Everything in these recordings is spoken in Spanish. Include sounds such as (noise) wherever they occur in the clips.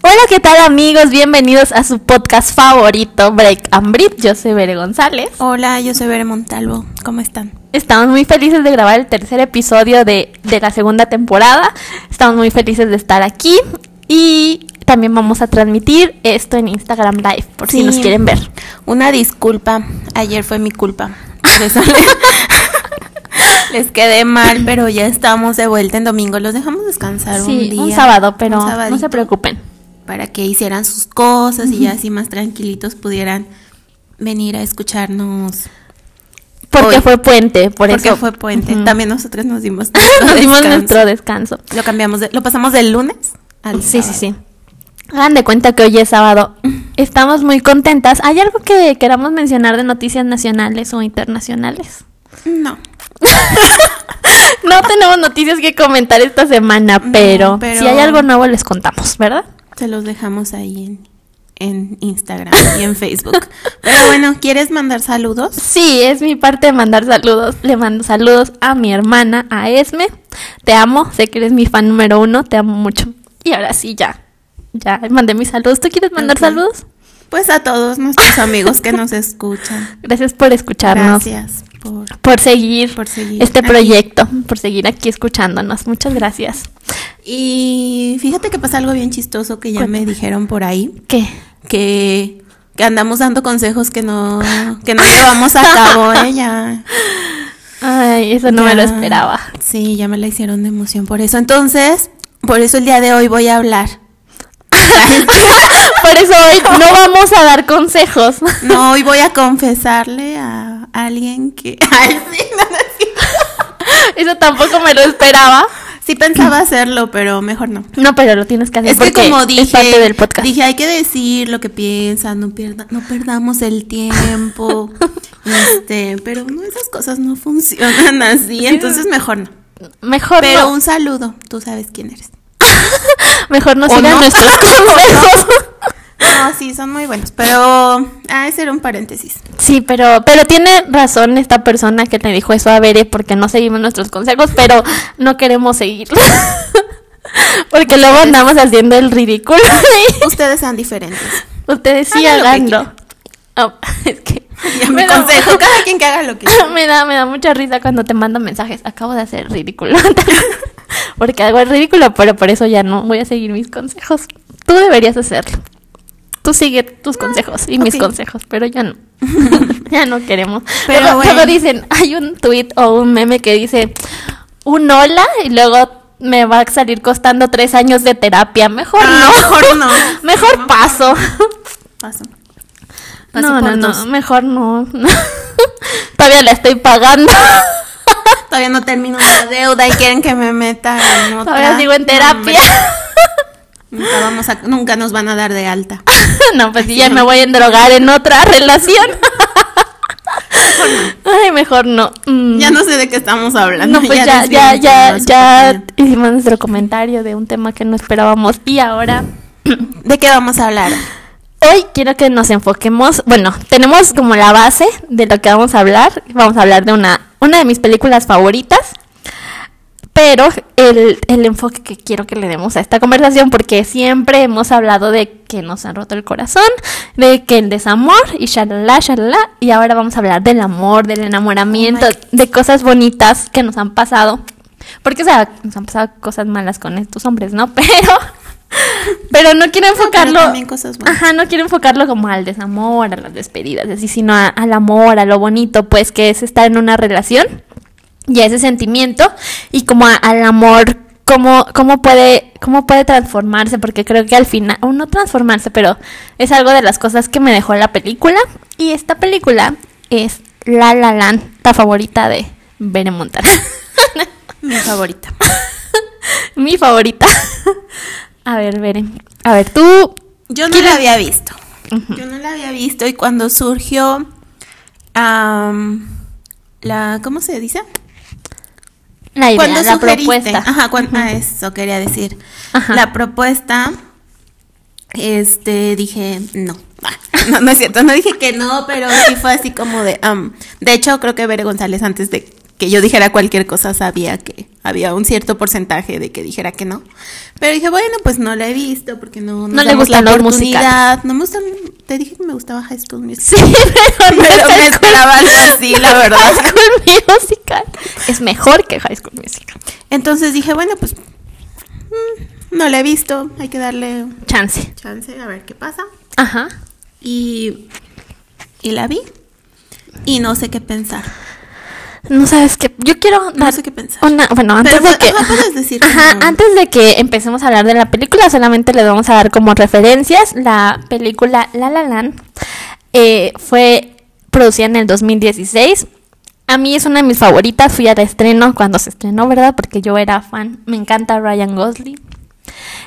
Hola, ¿qué tal amigos? Bienvenidos a su podcast favorito, Break and Breathe. Yo soy Bere González. Hola, yo soy Bere Montalvo. ¿Cómo están? Estamos muy felices de grabar el tercer episodio de, de la segunda temporada. Estamos muy felices de estar aquí y también vamos a transmitir esto en Instagram Live, por si nos quieren ver. Una disculpa, ayer fue mi culpa. Les, (laughs) les quedé mal, pero ya estamos de vuelta en domingo. Los dejamos descansar un día. un sábado, pero un no se preocupen. Para que hicieran sus cosas y ya así más tranquilitos pudieran venir a escucharnos. Porque Hoy. fue puente, por porque eso. fue puente. También nosotros nos dimos, (laughs) Nos dimos descanso. nuestro descanso. Lo cambiamos, de- lo pasamos del lunes al Sí, sí, sábado. sí. Hagan de cuenta que hoy es sábado. Estamos muy contentas. ¿Hay algo que queramos mencionar de noticias nacionales o internacionales? No. (laughs) No tenemos noticias que comentar esta semana, No, pero- si hay algo nuevo les contamos, ¿verdad? Se los dejamos ahí en, en Instagram y en Facebook. Pero bueno, ¿quieres mandar saludos? Sí, es mi parte de mandar saludos. Le mando saludos a mi hermana, a Esme. Te amo, sé que eres mi fan número uno, te amo mucho. Y ahora sí, ya. Ya mandé mis saludos. ¿Tú quieres mandar saludos? Pues a todos nuestros amigos que nos escuchan. Gracias por escucharnos. Gracias por... Por seguir, Por seguir este aquí. proyecto, por seguir aquí escuchándonos. Muchas gracias. Y fíjate que pasa algo bien chistoso que ya me dijeron por ahí, ¿Qué? que, que andamos dando consejos que no, que no llevamos a cabo, ¿eh? Ya, Ay, eso no me lo esperaba. Sí, ya me la hicieron de emoción por eso. Entonces, por eso el día de hoy voy a hablar. (laughs) Por eso hoy no vamos a dar consejos. No, hoy voy a confesarle a alguien que... (laughs) Ay, sí, no, no, sí. (laughs) Eso tampoco me lo esperaba. Sí pensaba hacerlo, pero mejor no. No, pero lo tienes que hacer Es que porque como dije, es parte del podcast. dije, hay que decir lo que piensan, no, pierda, no perdamos el tiempo. (laughs) este, pero no, esas cosas no funcionan así, entonces mejor no. mejor Pero no, un saludo, tú sabes quién eres. mejor no o sigan no. nuestros consejos. No, sí, son muy buenos, pero ah, ese era un paréntesis. Sí, pero, pero tiene razón esta persona que te dijo eso a Bere porque no seguimos nuestros consejos, pero no queremos seguirlos. (laughs) porque luego andamos haciendo el ridículo. Ustedes sean diferentes. Ustedes sí Hagan lo que háganlo. Oh, (laughs) es que Ya me me da- consejo, cada quien que haga lo que quiera. (laughs) me da, me da mucha risa cuando te mando mensajes. Acabo de hacer ridículo. Porque hago el ridículo, pero por eso ya no voy a seguir mis consejos. Tú deberías hacerlo. Tú sigue tus consejos y mis consejos, pero ya no. (laughs) ya no queremos. Pero luego, bueno. luego dicen, hay un tweet o un meme que dice un hola y luego me va a salir costando tres años de terapia. Mejor Ah, no. mejor no. (laughs) Mejor paso. Paso. (laughs) Paso No, no, no, mejor no. Todavía la estoy pagando. Todavía no termino la deuda y quieren que me meta en otra. Todavía sigo en terapia. Nunca, vamos a, nunca nos van a dar de alta. (laughs) No, pues ya me voy a endrogar en otra (laughs) relación. Ay, mejor no. Mm. Ya no sé de qué estamos hablando. No, pues ya, ya, ya, ya hicimos nuestro comentario de un tema que no esperábamos. Y ahora. ¿De qué vamos a hablar? hoy quiero que nos enfoquemos. Bueno, tenemos como la base de lo que vamos a hablar. Vamos a hablar de una, una de mis películas favoritas. Pero el, el enfoque que quiero que le demos a esta conversación, porque siempre hemos hablado de que nos han roto el corazón, de que el desamor y shalala, shalala, y ahora vamos a hablar del amor, del enamoramiento, Oh de cosas bonitas que nos han pasado. Porque, o sea, nos han pasado cosas malas con estos hombres, ¿no? (laughs) Pero, pero no quiero enfocarlo. también cosas. Ajá, no quiero enfocarlo como al desamor, a las despedidas, así, sino a- al amor, a lo bonito, pues, que es estar en una relación y a ese sentimiento y como a- al amor cómo, cómo puede cómo puede transformarse porque creo que al final o no transformarse pero es algo de las cosas que me dejó la película y esta película es La La Land la favorita de Bere Montana (laughs) Mi favorita. (laughs) mi favorita a ver Bere a ver tú Yo no ¿Quieres- la había visto. Yo no la había visto y cuando surgió la ¿cómo se dice? La idea cuando la propuesta ajá, cuan- ah, eso quería decir. Ajá. La propuesta este dije, no. No, no es cierto, no dije que no, pero sí fue así como de de hecho creo que Bere González antes de que yo dijera cualquier cosa, sabía que había un cierto porcentaje de que dijera que no. Pero dije, bueno, pues no la he visto porque no, No le gustan la oportunidad. No me gustan, te dije que me gustaba High School Musical. Sí, (laughs) pero, no Pero es me High School- esperaba algo (laughs) así, la verdad. High School Musical. Es mejor que High School Musical. Entonces dije, bueno, pues mm, no la he visto, hay que darle Chance. chance a ver qué pasa. Ajá. Y, y la vi y no sé qué pensar. No sabes qué. Yo quiero No dar sé qué pensar. una- bueno, antes Pero, de que. ajá, puedes decir Ajá, como- antes de que empecemos a hablar de la película, solamente les vamos a dar como referencias. La película La La Land eh, fue producida en el 2016. A mí es una de mis favoritas. Fui al estreno cuando se estrenó, ¿verdad? Porque yo era fan. Me encanta Ryan Gosling.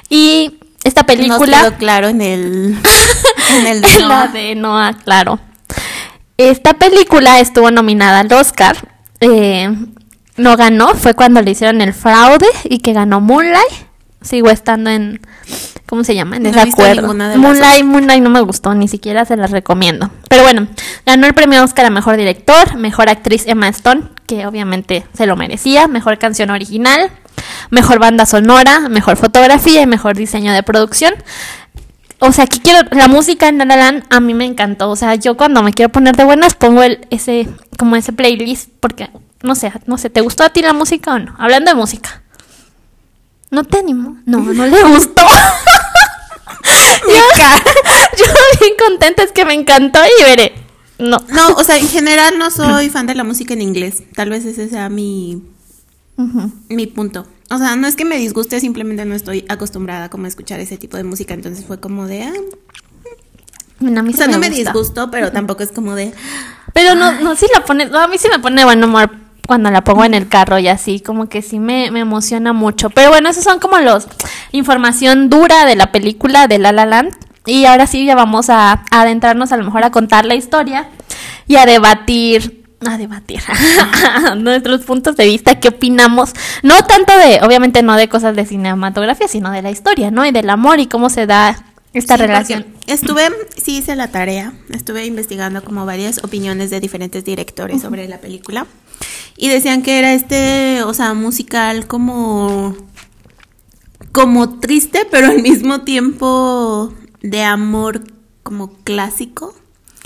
Y esta Nos película. quedó claro en el, (laughs) en el de En la de Noah, claro. Esta película estuvo nominada al Oscar. Eh, no ganó, fue cuando le hicieron el fraude y que ganó Moonlight. Sigo estando en. ¿Cómo se llama? En No desacuerdo. de Moonlight, Moonlight no me gustó, ni siquiera se las recomiendo. Pero bueno, ganó el premio Oscar a mejor director, mejor actriz Emma Stone, que obviamente se lo merecía, mejor canción original, mejor banda sonora, mejor fotografía y mejor diseño de producción. O sea, que quiero la música en La La Land a mí me encantó. O sea, yo cuando me quiero poner de buenas pongo el ese como ese playlist porque no sé, no sé, ¿te gustó a ti la música o no? Hablando de música. ¿No te animo? No, no le gustó. (laughs) yo, (laughs) yo bien contenta es que me encantó y veré. No. No, o sea, en general no soy fan de la música en inglés. Tal vez ese sea mi, mi punto. O sea, no es que me disguste, simplemente no estoy acostumbrada como a escuchar ese tipo de música. Entonces fue como de... ah, Bueno, a mí o sea, no me gusta. disgustó, pero tampoco es como de... Pero no, no, sí la pone, no, a mí sí me pone buen humor cuando la pongo en el carro y así, como que sí me, me emociona mucho. Pero bueno, esos son como los información dura de la película de La La Land. Y ahora sí ya vamos a, a adentrarnos a lo mejor a contar la historia y a debatir, a debatir (laughs) nuestros puntos de vista, qué opinamos, no tanto de, obviamente no de cosas de cinematografía, sino de la historia, ¿no? Y del amor y cómo se da esta Sí, relación. Estuve, sí hice la tarea, estuve investigando como varias opiniones de diferentes directores sobre la película y decían que era este, o sea, musical como como triste, pero al mismo tiempo de amor como clásico.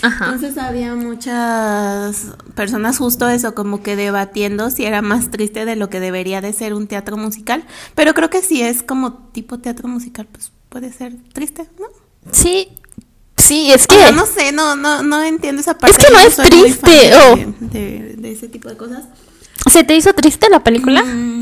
Ajá. Entonces había muchas personas justo eso, como que debatiendo si era más triste de lo que debería de ser un teatro musical, pero creo que si es como tipo teatro musical, pues puede ser triste, ¿no? Sí, sí, es O que... sea, no sé, no, no, no entiendo esa parte. que no es triste, de- oh. de, de ese tipo de cosas. ¿Se te hizo triste la película? Mm.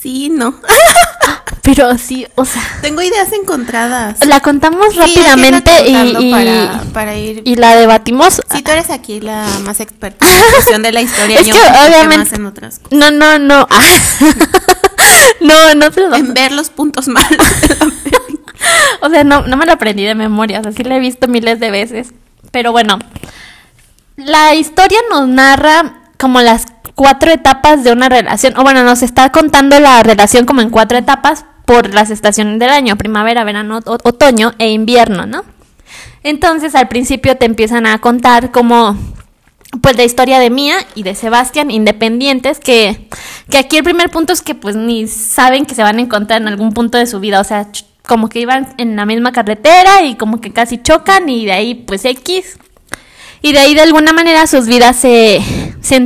Sí, no. (laughs) Pero sí, o sea, Tengo ideas encontradas. la contamos Sí, rápidamente y, y- para, para ir y la debatimos. Si tú eres aquí la más experta en la (laughs) cuestión de la historia, Es yo que obviamente- más en otras cosas. No, no, no. (laughs) no, no se lo En ver los puntos malos. O sea, no, no me lo aprendí de memoria, o sea, sí la he visto miles de veces. Pero bueno, la historia nos narra como las cuatro etapas de una relación, o bueno, nos está contando la relación como en cuatro etapas por las estaciones del año, primavera, verano, otoño e invierno, ¿no? Entonces al principio te empiezan a contar como pues la historia de Mía y de Sebastián independientes que, que aquí el primer punto es que pues ni saben que se van a encontrar en algún punto de su vida, o sea, como que iban en la misma carretera y como que casi chocan y de ahí pues X y de ahí de alguna manera sus vidas se, se,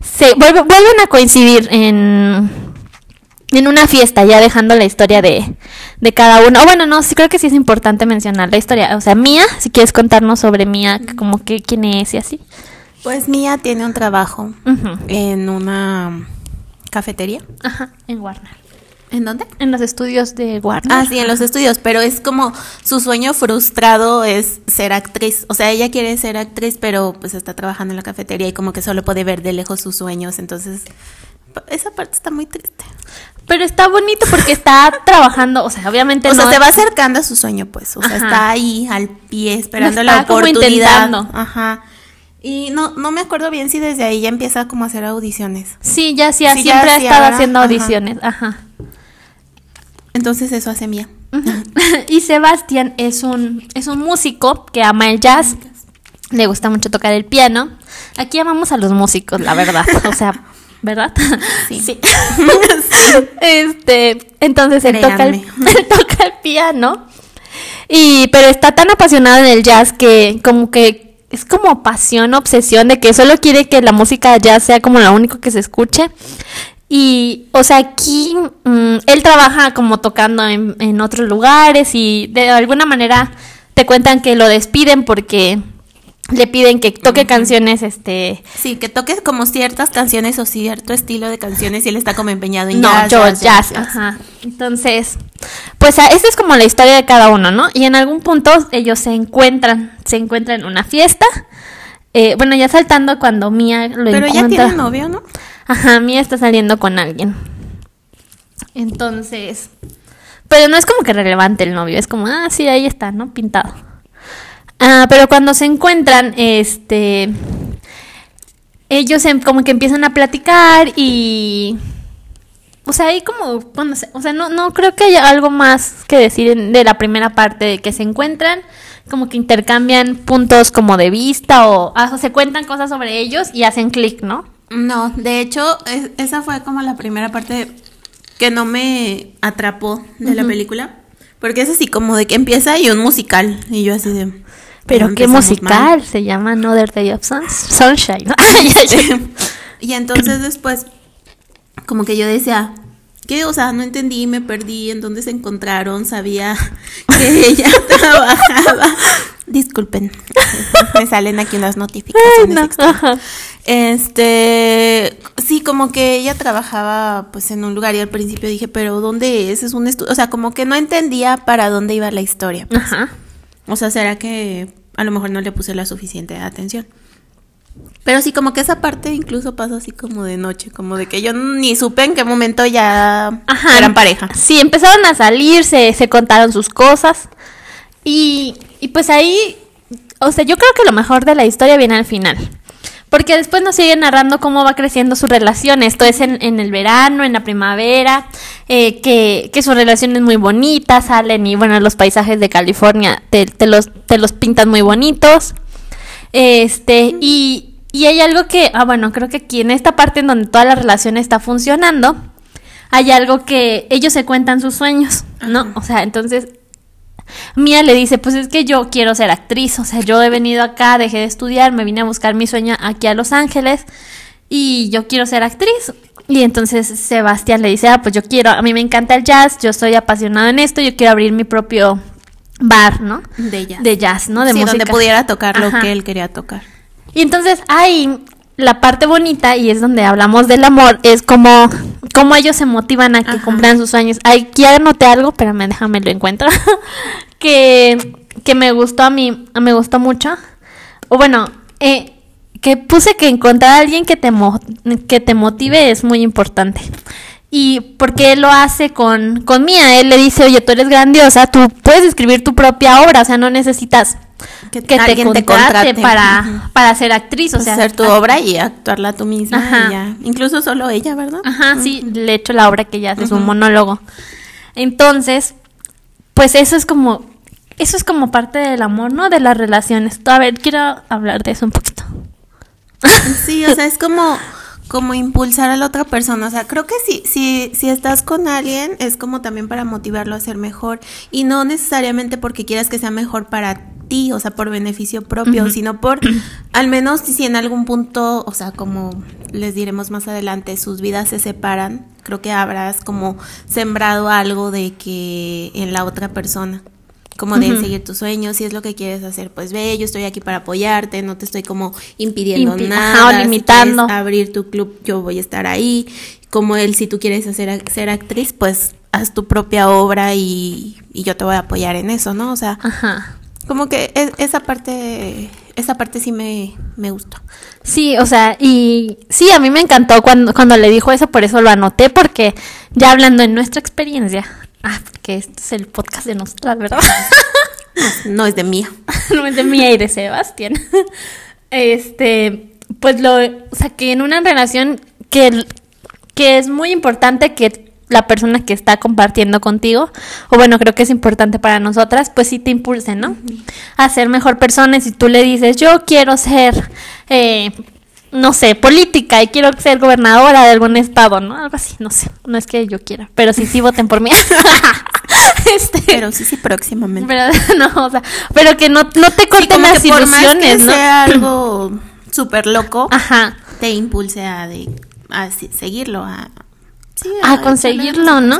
se vuelve- vuelven a coincidir en, en una fiesta, ya dejando la historia de, de cada uno. O bueno, no, sí creo que sí es importante mencionar la historia. O sea, Mía, si quieres contarnos sobre Mía, como que quién es y así. Pues Mía tiene un trabajo en una cafetería. Ajá, en Warner. ¿En dónde? En los estudios de Warner. Ah, sí, en los estudios, pero es como su sueño frustrado es ser actriz. O sea, ella quiere ser actriz, pero pues está trabajando en la cafetería y como que solo puede ver de lejos sus sueños. Entonces, esa parte está muy triste. Pero está bonito porque está (laughs) trabajando, o sea, obviamente O sea, se va acercando a su sueño, pues. O sea, está ahí al pie, esperando la como oportunidad. intentando. Ajá. Y no, no me acuerdo bien si desde ahí ya empieza como a hacer audiciones. Sí, ya sí, ya siempre ha estado haciendo ajá. audiciones. Ajá. Entonces eso hace Mía. (laughs) Y Sebastián es un, es un músico que ama el jazz. le gusta mucho tocar el piano. Aquí amamos a los músicos, la verdad. O sea, (laughs) ¿verdad? (laughs) Sí. este, entonces él toca, el, él toca el piano. Y, pero está tan apasionado en el jazz que como que es como pasión, obsesión de que solo quiere que la música jazz sea como lo único que se escuche. Y, o sea, aquí mm, él trabaja como tocando en, en otros lugares y de alguna manera te cuentan que lo despiden porque le piden que toque canciones, este, Sí, que toque como ciertas canciones o cierto estilo de canciones y él está como empeñado en no, jazz, yo, jazz, jazz, ajá. Entonces, pues a- esa es como la historia de cada uno, ¿no? Y en algún punto ellos se encuentran, se encuentran en una fiesta. Eh, bueno, ya saltando cuando Mia lo Pero ya encuentra. tiene novio, ¿no? Ajá, Mia está saliendo con alguien. Entonces, pero no es como que relevante el novio, es como, ah, sí, ahí está, ¿no? Pintado. Ah, pero cuando se encuentran, este, ellos em- como que empiezan a platicar y, o sea, ahí como, o sea, no, no creo que haya algo más que decir de la primera parte de que se encuentran, como que intercambian puntos como de vista o, ah, o se cuentan cosas sobre ellos y hacen clic, ¿no? No, de hecho, es- esa fue como la primera parte que no me atrapó de la película. Porque es así como de que empieza y un musical. Y yo así de. Pero "No, qué musical, mal". se llama Another Day of Suns- Sunshine. (laughs) (laughs) Y entonces después, como que yo decía, ¿qué? O sea, no entendí, me perdí, en dónde se encontraron, sabía (laughs) que ella trabajaba. Disculpen, (laughs) me salen aquí unas Ay, notificaciones no. Este, sí, como que ella trabajaba pues en un lugar y al principio dije, pero ¿dónde es? Es un estudio, o sea, como que no entendía para dónde iba la historia. Ajá. O sea, será que a lo mejor no le puse la suficiente atención. Pero sí, como que esa parte incluso pasa así como de noche, como de que yo ni supe en qué momento ya Ajá. eran pareja. Sí, empezaron a salir, se, se contaron sus cosas. Y, y pues ahí, o sea, yo creo que lo mejor de la historia viene al final. Porque después nos sigue narrando cómo va creciendo su relación. Esto es en, en el verano, en la primavera, eh, que, que su relación es muy bonita, salen y bueno, los paisajes de California te, te los, te los pintan muy bonitos. Este, y, y hay algo que, ah, bueno, creo que aquí en esta parte en donde toda la relación está funcionando, hay algo que ellos se cuentan sus sueños, ¿no? O sea, entonces Mía le dice, pues es que yo quiero ser actriz, o sea, yo he venido acá, dejé de estudiar, me vine a buscar mi sueño aquí a Los Ángeles y yo quiero ser actriz. Y entonces Sebastián le dice, ah, pues yo quiero, a mí me encanta el jazz, yo soy apasionado en esto, yo quiero abrir mi propio bar, ¿no? De jazz. De jazz, ¿no? De sí, música. donde pudiera tocar lo que él quería tocar. Y entonces hay la parte bonita y es donde hablamos del amor, es como, como ellos se motivan a que Ajá. cumplan sus sueños. Ya anoté algo, espérame, déjame lo encuentro. (laughs) que, que me gustó a mí, me gustó mucho. O bueno, eh, que puse que encontrar a alguien que te, mo- que te motive es muy importante. Y porque él lo hace con, con Mía, él le dice, oye, tú eres grandiosa, tú puedes escribir tu propia obra, o sea, no necesitas Que que te contrate, contrate. para, para ser actriz, o sea, hacer tu obra y actuarla tú misma Ajá. Incluso solo ella, ¿verdad? Ajá, sí, le he hecho la obra que ella hace, es un monólogo. Entonces, pues eso es como, eso es como parte del amor, ¿no? De las relaciones. A ver, quiero hablar de eso un poquito. Sí, o sea, es como, como impulsar a la otra persona. O sea, creo que si, si, si estás con alguien, es como también para motivarlo a ser mejor. Y no necesariamente porque quieras que sea mejor para ti, o sea, por beneficio propio, sino por, (clears throat) al menos si en algún punto, o sea, como les diremos más adelante, sus vidas se separan, creo que habrás como sembrado algo de que en la otra persona. Como de seguir tus sueños, si es lo que quieres hacer, pues ve, yo estoy aquí para apoyarte, no te estoy como impidiendo Impi- nada, ajá, o si limitando. quieres abrir tu club, yo voy a estar ahí. Como él, si tú quieres hacer ser actriz, pues haz tu propia obra y, y yo te voy a apoyar en eso, ¿no? O sea, Ajá. como que es- esa parte, esa parte sí me, me gustó. Sí, o sea, y sí, a mí me encantó cuando, cuando le dijo eso, por eso lo anoté, porque ya hablando en nuestra experiencia, porque este es el podcast de nosotras, ¿verdad? (laughs) No es de mía. (laughs) no es de mía y de Sebastián. Este, pues lo, o sea, que en una relación que, que es muy importante que la persona que está compartiendo contigo, o bueno, creo que es importante para nosotras, pues sí te impulse, ¿no? A ser mejor persona. Y si tú le dices, yo quiero ser, eh, no sé, política y quiero ser gobernadora de algún estado, ¿no? Algo así, no sé, no es que yo quiera, pero sí, sí voten por mí. (laughs) este, pero sí, sí, próximamente. Pero, (laughs) no, o sea, pero que no, no te corten las ilusiones, ¿no? sea (clears throat) algo súper loco, Ajá. te impulse a, de, a seguirlo, a a, conseguirlo, ¿no?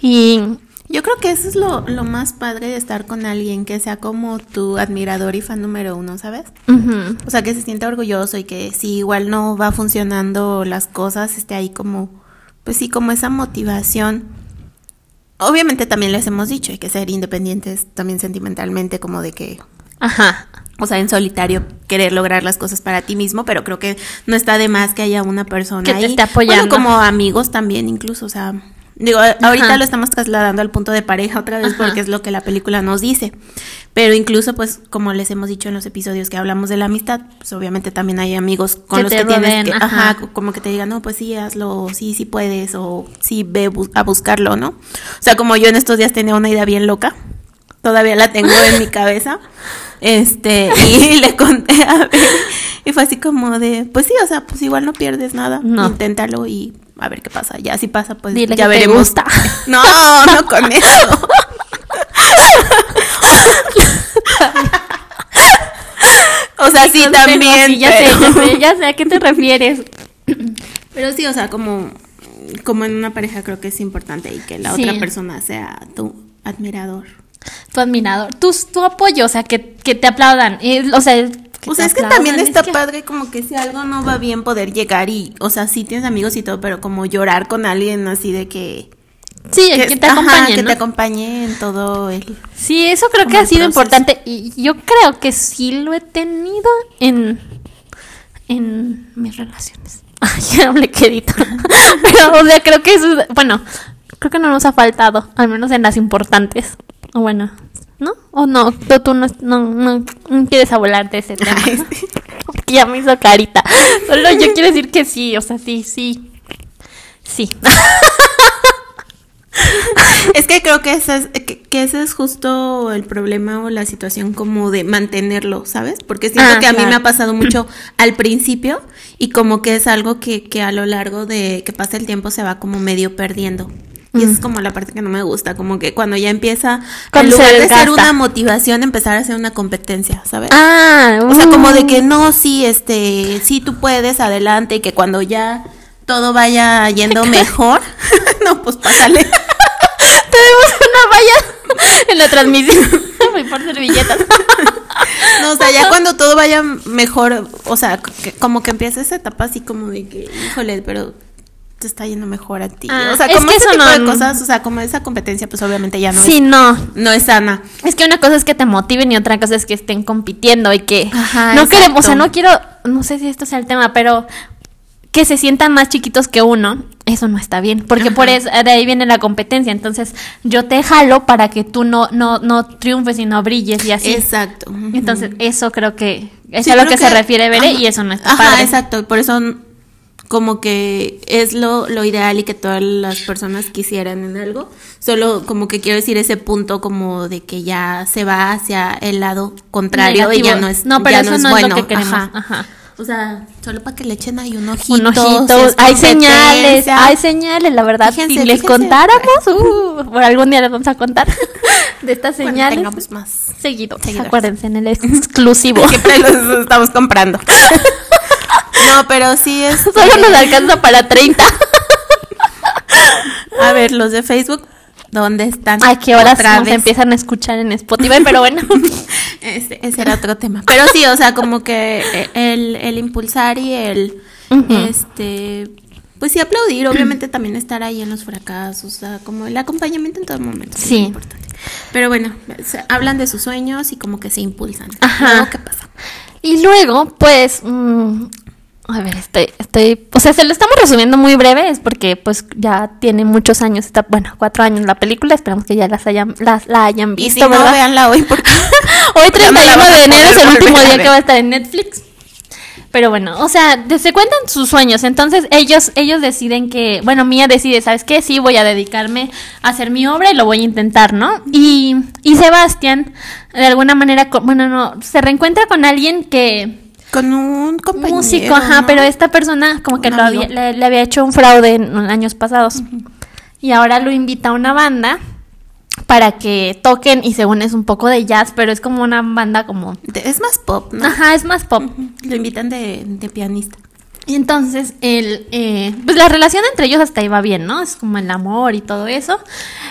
Y yo creo que eso es lo, más padre de estar con alguien que sea como tu admirador y fan número uno, ¿sabes? O sea, que se sienta orgulloso y que si igual no va funcionando las cosas, esté ahí como, pues sí, como esa motivación. Obviamente también les hemos dicho, hay que ser independientes también sentimentalmente, como de que... Ajá o sea, en solitario querer lograr las cosas para ti mismo, pero creo que no está de más que haya una persona que te esté apoyando. como amigos también, incluso, o sea, digo, ahorita lo estamos trasladando al punto de pareja otra vez porque es lo que la película nos dice. Pero incluso, pues, como les hemos dicho en los episodios que hablamos de la amistad, pues obviamente también hay amigos con los que tienes que, ajá. como que te digan, no, pues sí, hazlo, sí, sí puedes, o sí, ve a buscarlo, ¿no? O sea, como yo en estos días tenía una idea bien loca, todavía la tengo en mi cabeza. Este, y (laughs) le conté a ver, y fue así como de, pues sí, o sea, pues igual no pierdes nada, inténtalo y a ver qué pasa. Ya si pasa, pues ya veremos. (laughs) No, no con (laughs) eso. (laughs) o sea, sí, también. ya, sé, ya sé a qué te refieres. Pero sí, o sea, como, como en una pareja creo que es importante y que la otra persona sea tu admirador tu admirador, tu, tu apoyo, o sea, que, te aplaudan. o sea, o sea, es que también está padre como que si algo no va bien poder llegar y, o sea, sí tienes amigos y todo, pero como llorar con alguien así de que... Sí, que, te acompañe. que te acompañe en todo el... Sí, eso creo que ha sido importante y yo creo que sí lo he tenido en, en mis relaciones. (laughs) Ay, ya hablé quedito. (laughs) pero, o sea, creo que eso, bueno, creo que no nos ha faltado, al menos en las importantes. O bueno, ¿no? ¿O no? Tú, tú no, no, no, quieres hablar de ese (laughs) tema. (laughs) ya me hizo carita. Solo yo quiero decir que sí, o sea, sí, sí. Sí. (laughs) es que creo que ese es, que, ese es justo el problema o la situación como de mantenerlo, ¿sabes? Porque siento ah, que a mí me ha pasado (clears throat) mucho al principio y como que es algo que, que a lo largo de que pasa el tiempo se va como medio perdiendo. Y esa es como la parte que no me gusta, como que cuando ya empieza, en lugar de ser una motivación, empezar a ser una competencia, ¿sabes? Ah, o sea, como de uh. que no, sí, este, sí tú puedes, adelante, y que cuando ya todo vaya yendo (laughs) mejor, (laughs) no, pues pásale. (laughs) Tenemos una valla en la transmisión. Voy por servilletas. no, o sea, ya cuando todo vaya mejor, o sea, como que empieza esa etapa así como de que, híjole, pero te está yendo mejor a ti. Ah, o sea, como ese tipo de cosas, o sea, como esa competencia, pues obviamente ya no sí, es. no. No es sana. Es que una cosa es que te motiven y otra cosa es que estén compitiendo y que no queremos, o sea, no quiero, no sé si esto sea el tema, pero que se sientan más chiquitos que uno, eso no está bien, porque por eso de ahí viene la competencia, entonces yo te jalo para que tú no no no triunfes y no brilles y así. Exacto. Entonces, eso creo que es a lo que, se refiere Bere y eso no está Ajá, exacto, por eso como que es lo, lo ideal y que todas las personas quisieran en algo. Solo como que quiero decir ese punto como de que ya se va hacia el lado contrario y ya no es No, pero eso no, es, lo que queremos. Ajá. O sea, solo para que le echen ahí un ojito. Un ojito. hay señales, hay señales, la verdad. si les contáramos, uh, por algún día les vamos a contar (laughs) de estas señales. Bueno, más seguido. Acuérdense en el exclusivo. (laughs) Siempre los estamos comprando. (laughs) No, pero sí es. (laughs) Solo nos alcanza para 30. A ver, los de Facebook, ¿dónde están? ¿A qué horas nos empiezan a escuchar en Spotify? Pero bueno. (laughs) Ese, ese, era otro tema. Pero sí, o sea, como que el, el impulsar y el. Este. Pues sí, aplaudir, obviamente también estar ahí en los fracasos, o sea, como el acompañamiento en todo momento. Sí. Es importante. Pero bueno, hablan de sus sueños y como que se impulsan. Ajá. ¿qué pasa? Y luego, pues, mm, a ver, estoy, estoy, o sea, se lo estamos resumiendo muy breve, es porque pues ya tiene muchos años, está, bueno, cuatro años la película, esperamos que ya las hayan, las, la hayan visto, y si No, véanla hoy porque (laughs) hoy 31 de enero es el último día que va a estar en Netflix. Pero bueno, o sea, se cuentan sus sueños. Entonces ellos, ellos deciden que, bueno, Mía decide, ¿sabes qué? Sí, voy a dedicarme a hacer mi obra y lo voy a intentar, ¿no? Y, y Sebastián, de alguna manera, bueno, no, se reencuentra con alguien que Con un compañero. músico, ajá, ¿no? pero esta persona como que lo había- le, le había hecho un fraude en años pasados. Y ahora lo invita a una banda para que toquen y según es un poco de jazz, pero es como una banda como... Es más pop, ¿no? Ajá, es más pop. Lo invitan de, de pianista. Y entonces, el, eh, pues la relación entre ellos hasta ahí va bien, ¿no? Es como el amor y todo eso.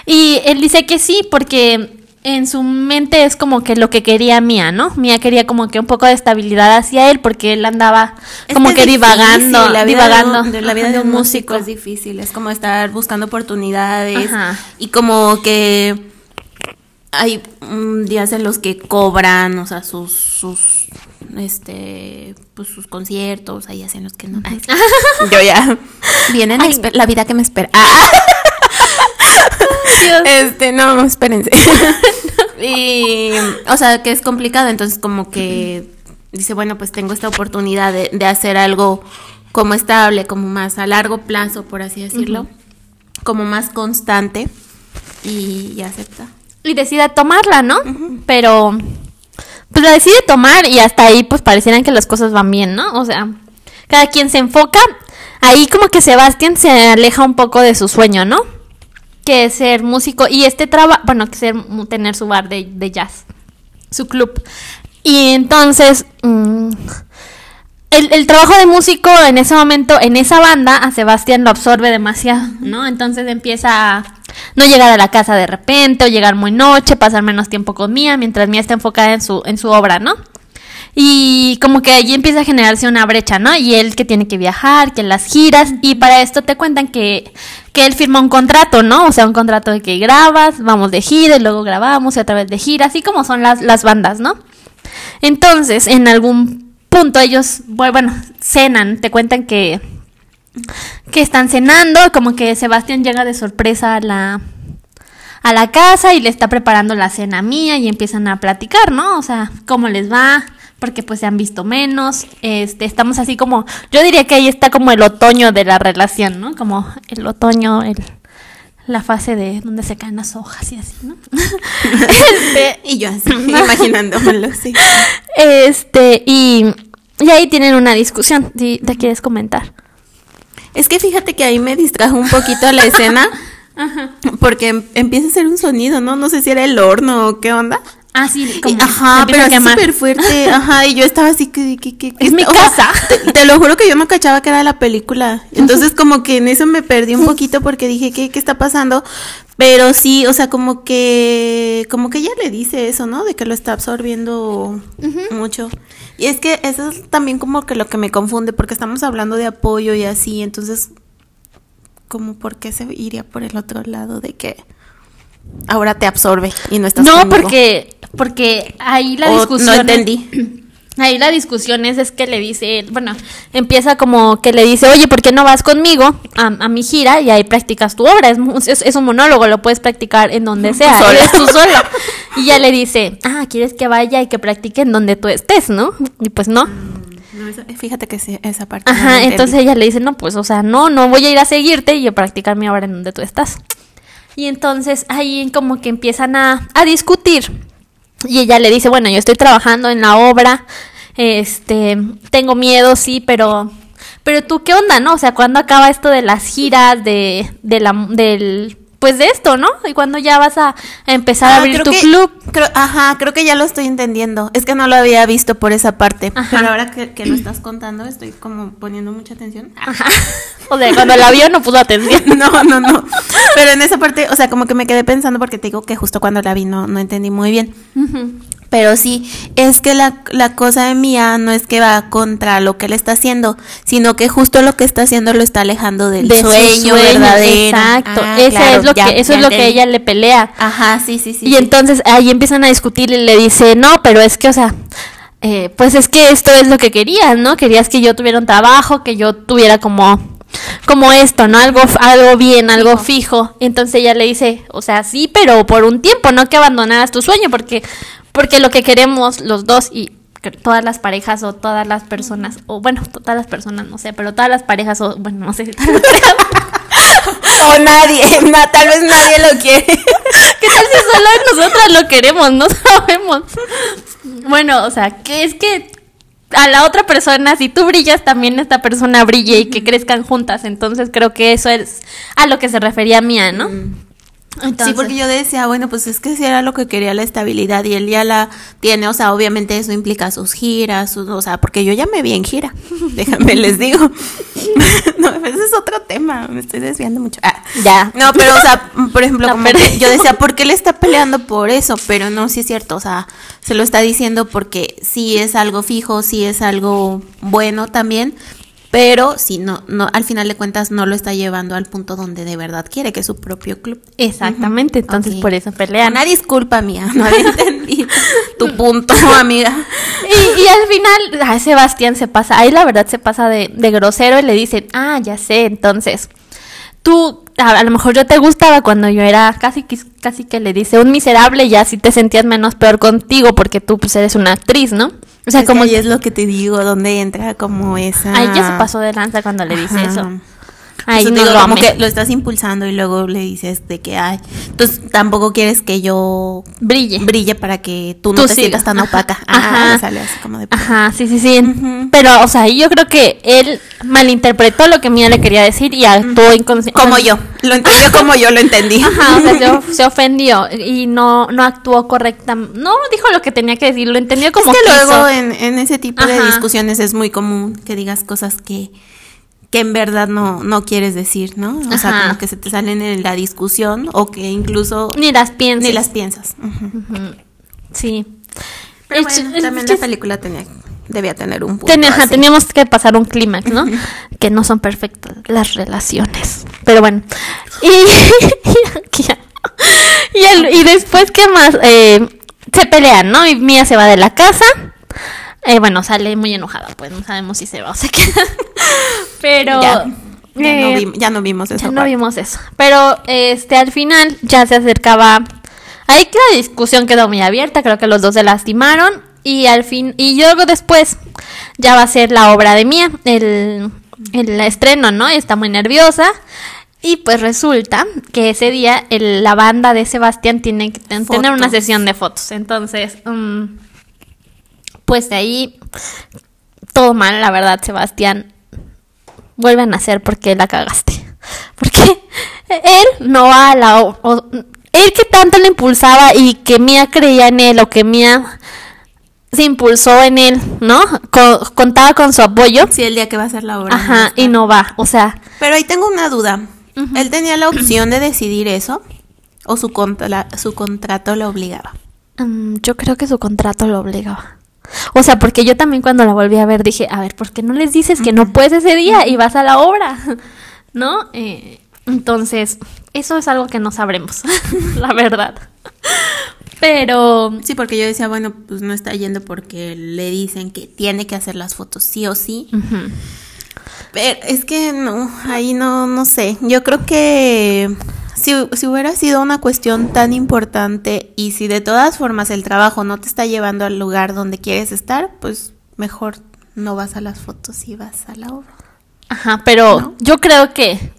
Y él dice que sí, porque en su mente es como que lo que quería Mía, ¿no? Mía quería como que un poco de estabilidad hacia él, porque él andaba como que, divagando, la vida divagando. De, la vida Ajá, de un músico es difícil, es como estar buscando oportunidades Ajá. y como que hay mm, días en los que cobran, o sea, sus sus este pues sus conciertos, hay días en los que no. Ay, yo ya viene la, Ay. exper- la vida que me espera. Ah. (laughs) Dios. Este, no, espérense. (laughs) y, o sea, que es complicado, entonces como que dice, bueno, pues tengo esta oportunidad de, de hacer algo como estable, como más a largo plazo, por así decirlo, como más constante y, y acepta. y decide tomarla, ¿no? Pero pues la decide tomar y hasta ahí pues parecieran que las cosas van bien, ¿no? O sea, cada quien se enfoca. Ahí como que Sebastián se aleja un poco de su sueño, ¿no? Que ser músico y este trabajo, bueno, que ser tener su bar de, de jazz, su club. Y entonces mm, el, el trabajo de músico en ese momento, en esa banda, a Sebastián lo absorbe demasiado, ¿no? Entonces empieza a no llegar a la casa de repente, o llegar muy noche, pasar menos tiempo con Mía, mientras Mía está enfocada en su, en su obra, ¿no? Y como que allí empieza a generarse una brecha, ¿no? Y él que tiene que viajar, que las giras, y para esto te cuentan que, que él firma un contrato, ¿no? O sea, un contrato de que grabas, vamos de gira, y luego grabamos y otra vez de gira, así como son las, las bandas, ¿no? Entonces, en algún punto ellos, bu- bueno, cenan, te cuentan que, que están cenando, como que Sebastián llega de sorpresa a la, a la casa y le está preparando la cena mía y empiezan a platicar, ¿no? O sea, cómo les va, porque pues se han visto menos, este, estamos así como, yo diría que ahí está como el otoño de la relación, ¿no? Como el otoño, el, la fase de donde se caen las hojas y así, ¿no? (laughs) este, Y yo así, (laughs) imaginándomelo, sí. este, y, y ahí tienen una discusión, si te quieres comentar. Es que fíjate que ahí me distrajo un poquito la escena. (laughs) Porque em- empieza a hacer un sonido, ¿no? No sé si era el horno o qué onda. Ah, sí, como ajá, pero así súper fuerte. (laughs) Ajá, y yo estaba así que... que, que- que Es mi o sea, casa. te, te lo juro que yo no cachaba que era la película. (laughs) Entonces como que en eso me perdí un poquito porque dije, ¿qué, qué está pasando? Pero sí, o sea, como que... Como que ella le dice eso, ¿no? De que lo está absorbiendo mucho. Y es que eso es también como que lo que me confunde porque estamos hablando de apoyo y así. Entonces, como por qué se iría por el otro lado de que ahora te absorbe y no estás No, conmigo? porque, porque ahí la O discusión. no entendí. (clears throat) Ahí la discusión es, es que le dice, bueno, empieza como que le dice, oye, ¿por qué no vas conmigo a, a mi gira y ahí practicas tu obra? Es, es, es un monólogo, lo puedes practicar en donde sea, sola. eres tú (laughs) sola. Y ya le dice, ah, ¿quieres que vaya y que practique en donde tú estés, no? Y pues no. No, esa- fíjate que sí, esa parte. Ajá, entonces ella le dice, no, pues, o sea, no, no voy a ir a seguirte y a practicar mi obra en donde tú estás. Y entonces ahí como que empiezan a, a discutir. Y ella le dice, bueno, yo estoy trabajando en la obra, este, tengo miedo, sí, pero, pero tú, ¿qué onda, no? O sea, ¿cuándo acaba esto de las giras, de, de la, del, pues de esto, ¿no? Y cuando ya vas a, a empezar a Ah, abrir tu que- club. creo- ajá, creo que ya lo estoy entendiendo. Es que no lo había visto por esa parte. Ajá. Pero ahora que, que lo estás contando, estoy como poniendo mucha atención. Ajá. (laughs) O sea, cuando la vio no puso atención. (laughs) No, no, no. Pero en esa parte, o sea, como que me quedé pensando porque te digo que justo cuando la vi no, no entendí muy bien. Ujú. Pero sí, es que la, la cosa de Mía no es que va contra lo que él está haciendo, sino que justo lo que está haciendo lo está alejando del de su sueño, verdadero. Exacto. Ah, claro, es lo ya, que, eso es lo que ella le pelea. Ajá, sí, sí, sí. y sí. entonces ahí empiezan a discutir y le dice, no, pero es que, o sea, eh, pues es que esto es lo que querías, ¿no? Querías que yo tuviera un trabajo, que yo tuviera como, como esto, ¿no? Algo, algo bien, algo fijo. Entonces ella le dice, o sea, sí, pero por un tiempo, no que abandonaras tu sueño, porque, porque lo que queremos los dos y todas las parejas o todas las personas, o bueno, todas las personas, no sé, pero todas las parejas, o bueno, no sé, todas las parejas, O nadie, na- tal vez nadie lo quiere. ¿Qué tal si solo nosotras lo queremos? No sabemos. Bueno, o sea, que es que a la otra persona, si tú brillas, también esta persona brille y que crezcan juntas. Entonces creo que eso es a lo que se refería Mía, ¿no? Sí, porque yo decía, bueno, pues es que si era lo que quería la estabilidad y él ya la tiene, o sea, obviamente eso implica sus giras, sus- o sea, porque yo ya me vi en gira, (laughs) déjame les digo. (laughs) no, ese es otro tema, me estoy desviando mucho. Ah. Ya. No, pero, o sea, por ejemplo, (laughs) como que yo decía, ¿por qué le está peleando por eso? Pero no, sí es cierto, o sea, se lo está diciendo porque sí es algo fijo, sí es algo bueno también, pero si no, no, al final de cuentas no lo está llevando al punto donde de verdad quiere, que es su propio club. Exactamente, entonces por eso pelean. Una disculpa mía, no había (laughs) entendido tu punto, (laughs) amiga. Y, y al final, ay, Sebastián se pasa, ahí la verdad se pasa de, de grosero y le dicen, ah, ya sé, entonces, tú, a, a lo mejor yo te gustaba cuando yo era casi, casi que le dice un miserable, ya si te sentías menos peor contigo porque tú pues eres una actriz, ¿no? O sea, Es como... ahí es lo que te digo, donde entra como esa. Ay, ya se pasó de lanza cuando le dice Ajá. eso. Ay, no digo, lo como que lo estás impulsando y luego le dices de que, ay, entonces tampoco quieres que yo Brille. brille para que tú no Tú te sientas tan Ajá. opaca. Ajá. Ah, sale así como de... Ajá, sí, sí, sí. Ujú. Pero, o sea, yo creo que él malinterpretó lo que Mía le quería decir y actuó inconsciente. Como yo, lo entendió como yo lo entendí. Ajá, o sea, se, (laughs) se ofendió y no, no actuó correctamente. No dijo lo que tenía que decir, lo entendió como es que quiso. luego en, en ese tipo de Ajá. discusiones es muy común que digas cosas que, que en verdad no, no quieres decir, ¿no? O sea, como que se te salen en la discusión o que incluso Ni las piensas. ni las piensas. Sí. Pero El bueno, el también la película tenía, debía tener un punto. Tenía- así. teníamos que pasar un clímax, ¿no? que no son perfectas las relaciones. Pero bueno. (laughs) Y, y, el- y después, ¿qué más? Eh, se pelean, ¿no? Y Mía se va de la casa. Eh, bueno, sale muy enojada, pues no sabemos si se va o se queda. Pero. Ya, ya eh, no, vi- ya no vimos eso. ya no vimos eso. Pero este al final ya se acercaba. Ahí que la discusión quedó muy abierta, creo que los dos se lastimaron. Y al fin, y luego después ya va a ser la obra de Mía, el, el estreno, ¿no? Y está muy nerviosa. Y pues resulta que ese día el- la banda de Sebastián tiene que ten- tener una sesión de fotos. Entonces, mm, pues de ahí todo mal, la verdad, Sebastián vuelve a nacer porque la cagaste. (laughs) Porque él no va a la... o- o- él que tanto le impulsaba y que Mía creía en él o que Mía se impulsó en él, ¿no? Co- contaba con su apoyo. Sí, el día que va a ser la obra. Ajá, y no va. O sea, Pero ahí tengo una duda. ¿Él tenía la opción de decidir eso? ¿O su, contra- su contrato lo obligaba? mm, yo creo que su contrato lo obligaba. O sea, porque yo también cuando la volví a ver dije, a ver, ¿por qué no les dices que no puedes ese día y vas a la obra? (laughs) ¿No? Eh, entonces, eso es algo que no sabremos, (laughs) la verdad. Pero Sí, porque yo decía, bueno, pues no está yendo porque le dicen que tiene que hacer las fotos sí o sí. Pero es que no, ahí no, no sé. Yo creo que si, si hubiera sido una cuestión tan importante y si de todas formas el trabajo no te está llevando al lugar donde quieres estar, pues mejor no vas a las fotos y vas a la obra. Ajá, pero ¿No? yo creo que,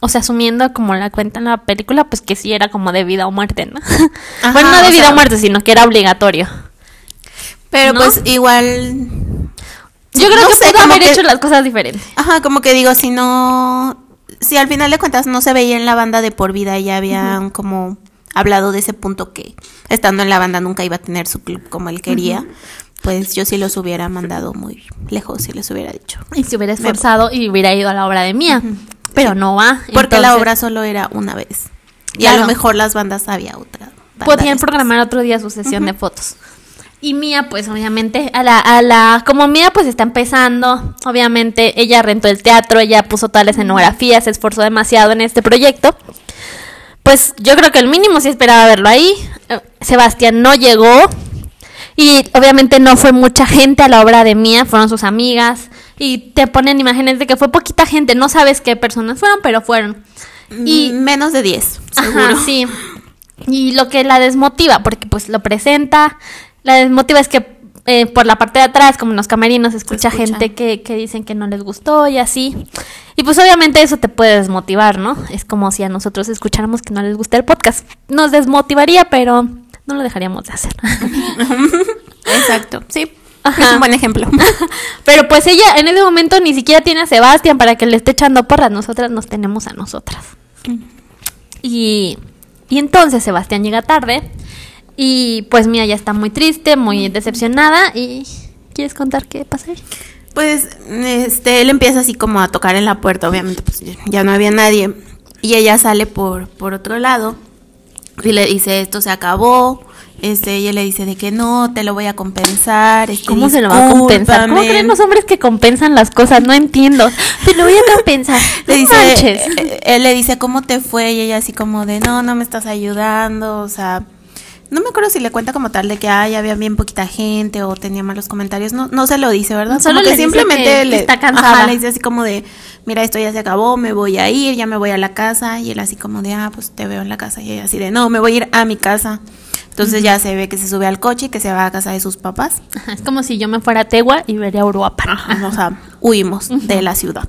o sea, asumiendo como la cuenta en la película, pues que sí era como de vida o muerte, ¿no? Ajá, bueno, no de o vida sea- o muerte, sino que era obligatorio. Pero ¿No? pues igual... Yo creo no que sé, pudo haber que- hecho las cosas diferentes. Ajá, como que digo, si no, si al final de cuentas no se veía en la banda de por vida, ya habían como hablado de ese punto que estando en la banda nunca iba a tener su club como él quería, pues yo sí los hubiera mandado muy lejos, si les hubiera dicho. Y se hubiera esforzado y hubiera ido a la obra de Mía. Pero no va. Porque la obra solo era una vez. Y a lo mejor las bandas había otra. banda Podían programar otro día su sesión de fotos. Y Mía, pues obviamente, a la, a la, como Mía pues está empezando, obviamente ella rentó el teatro, ella puso toda la escenografía, se esforzó demasiado en este proyecto. Pues yo creo que el mínimo sí esperaba verlo ahí. Eh, Sebastián no llegó. Y obviamente no fue mucha gente a la obra de Mía, fueron sus amigas. Y te ponen imágenes de que fue poquita gente, no sabes qué personas fueron, pero fueron. Y menos de 10, seguro. Ajá, sí. Y lo que la desmotiva, porque pues lo presenta, la desmotiva es que eh, por la parte de atrás, como en los camerinos, escucha, escucha. gente que, que dicen que no les gustó y así. Y pues obviamente eso te puede desmotivar, ¿no? Es como si a nosotros escucháramos que no les gusta el podcast. Nos desmotivaría, pero no lo dejaríamos de hacer. (laughs) Exacto, sí. Ajá. Es un buen ejemplo. (laughs) Pero pues ella en ese momento ni siquiera tiene a Sebastián para que le esté echando porras. Nosotras nos tenemos a nosotras. Y, y entonces Sebastián llega tarde. Y pues Mía ya está muy triste, muy decepcionada. ¿Y quieres contar qué pasa ahí? Pues este, él empieza así como a tocar en la puerta, obviamente pues ya- no había nadie. Y ella sale por, por otro lado y le dice, esto se acabó. Este, ella le dice de que no, te lo voy a compensar. este, ¿Cómo se lo va a compensar? ¿Cómo discúlpame". creen los hombres que compensan las cosas? No entiendo. Te lo voy a compensar. (laughs) Le No dice, manches. eh, él le dice, ¿cómo te fue? Y ella así como de, no, no me estás ayudando, o sea, no me acuerdo si le cuenta como tal de que, ay, había bien poquita gente o tenía malos comentarios, no, no se lo dice, ¿verdad? Solo Como que le dice simplemente que le, está cansada. ajá, le dice así como de, mira, esto ya se acabó, me voy a ir, ya me voy a la casa, y él así como de, ah, pues te veo en la casa, y ella así de, no, me voy a ir a mi casa. Entonces ya se ve que se sube al coche y que se va a casa de sus papás. Ajá, Es como si yo me fuera a Tegua y vería a Uruapan. O sea, huimos de la ciudad.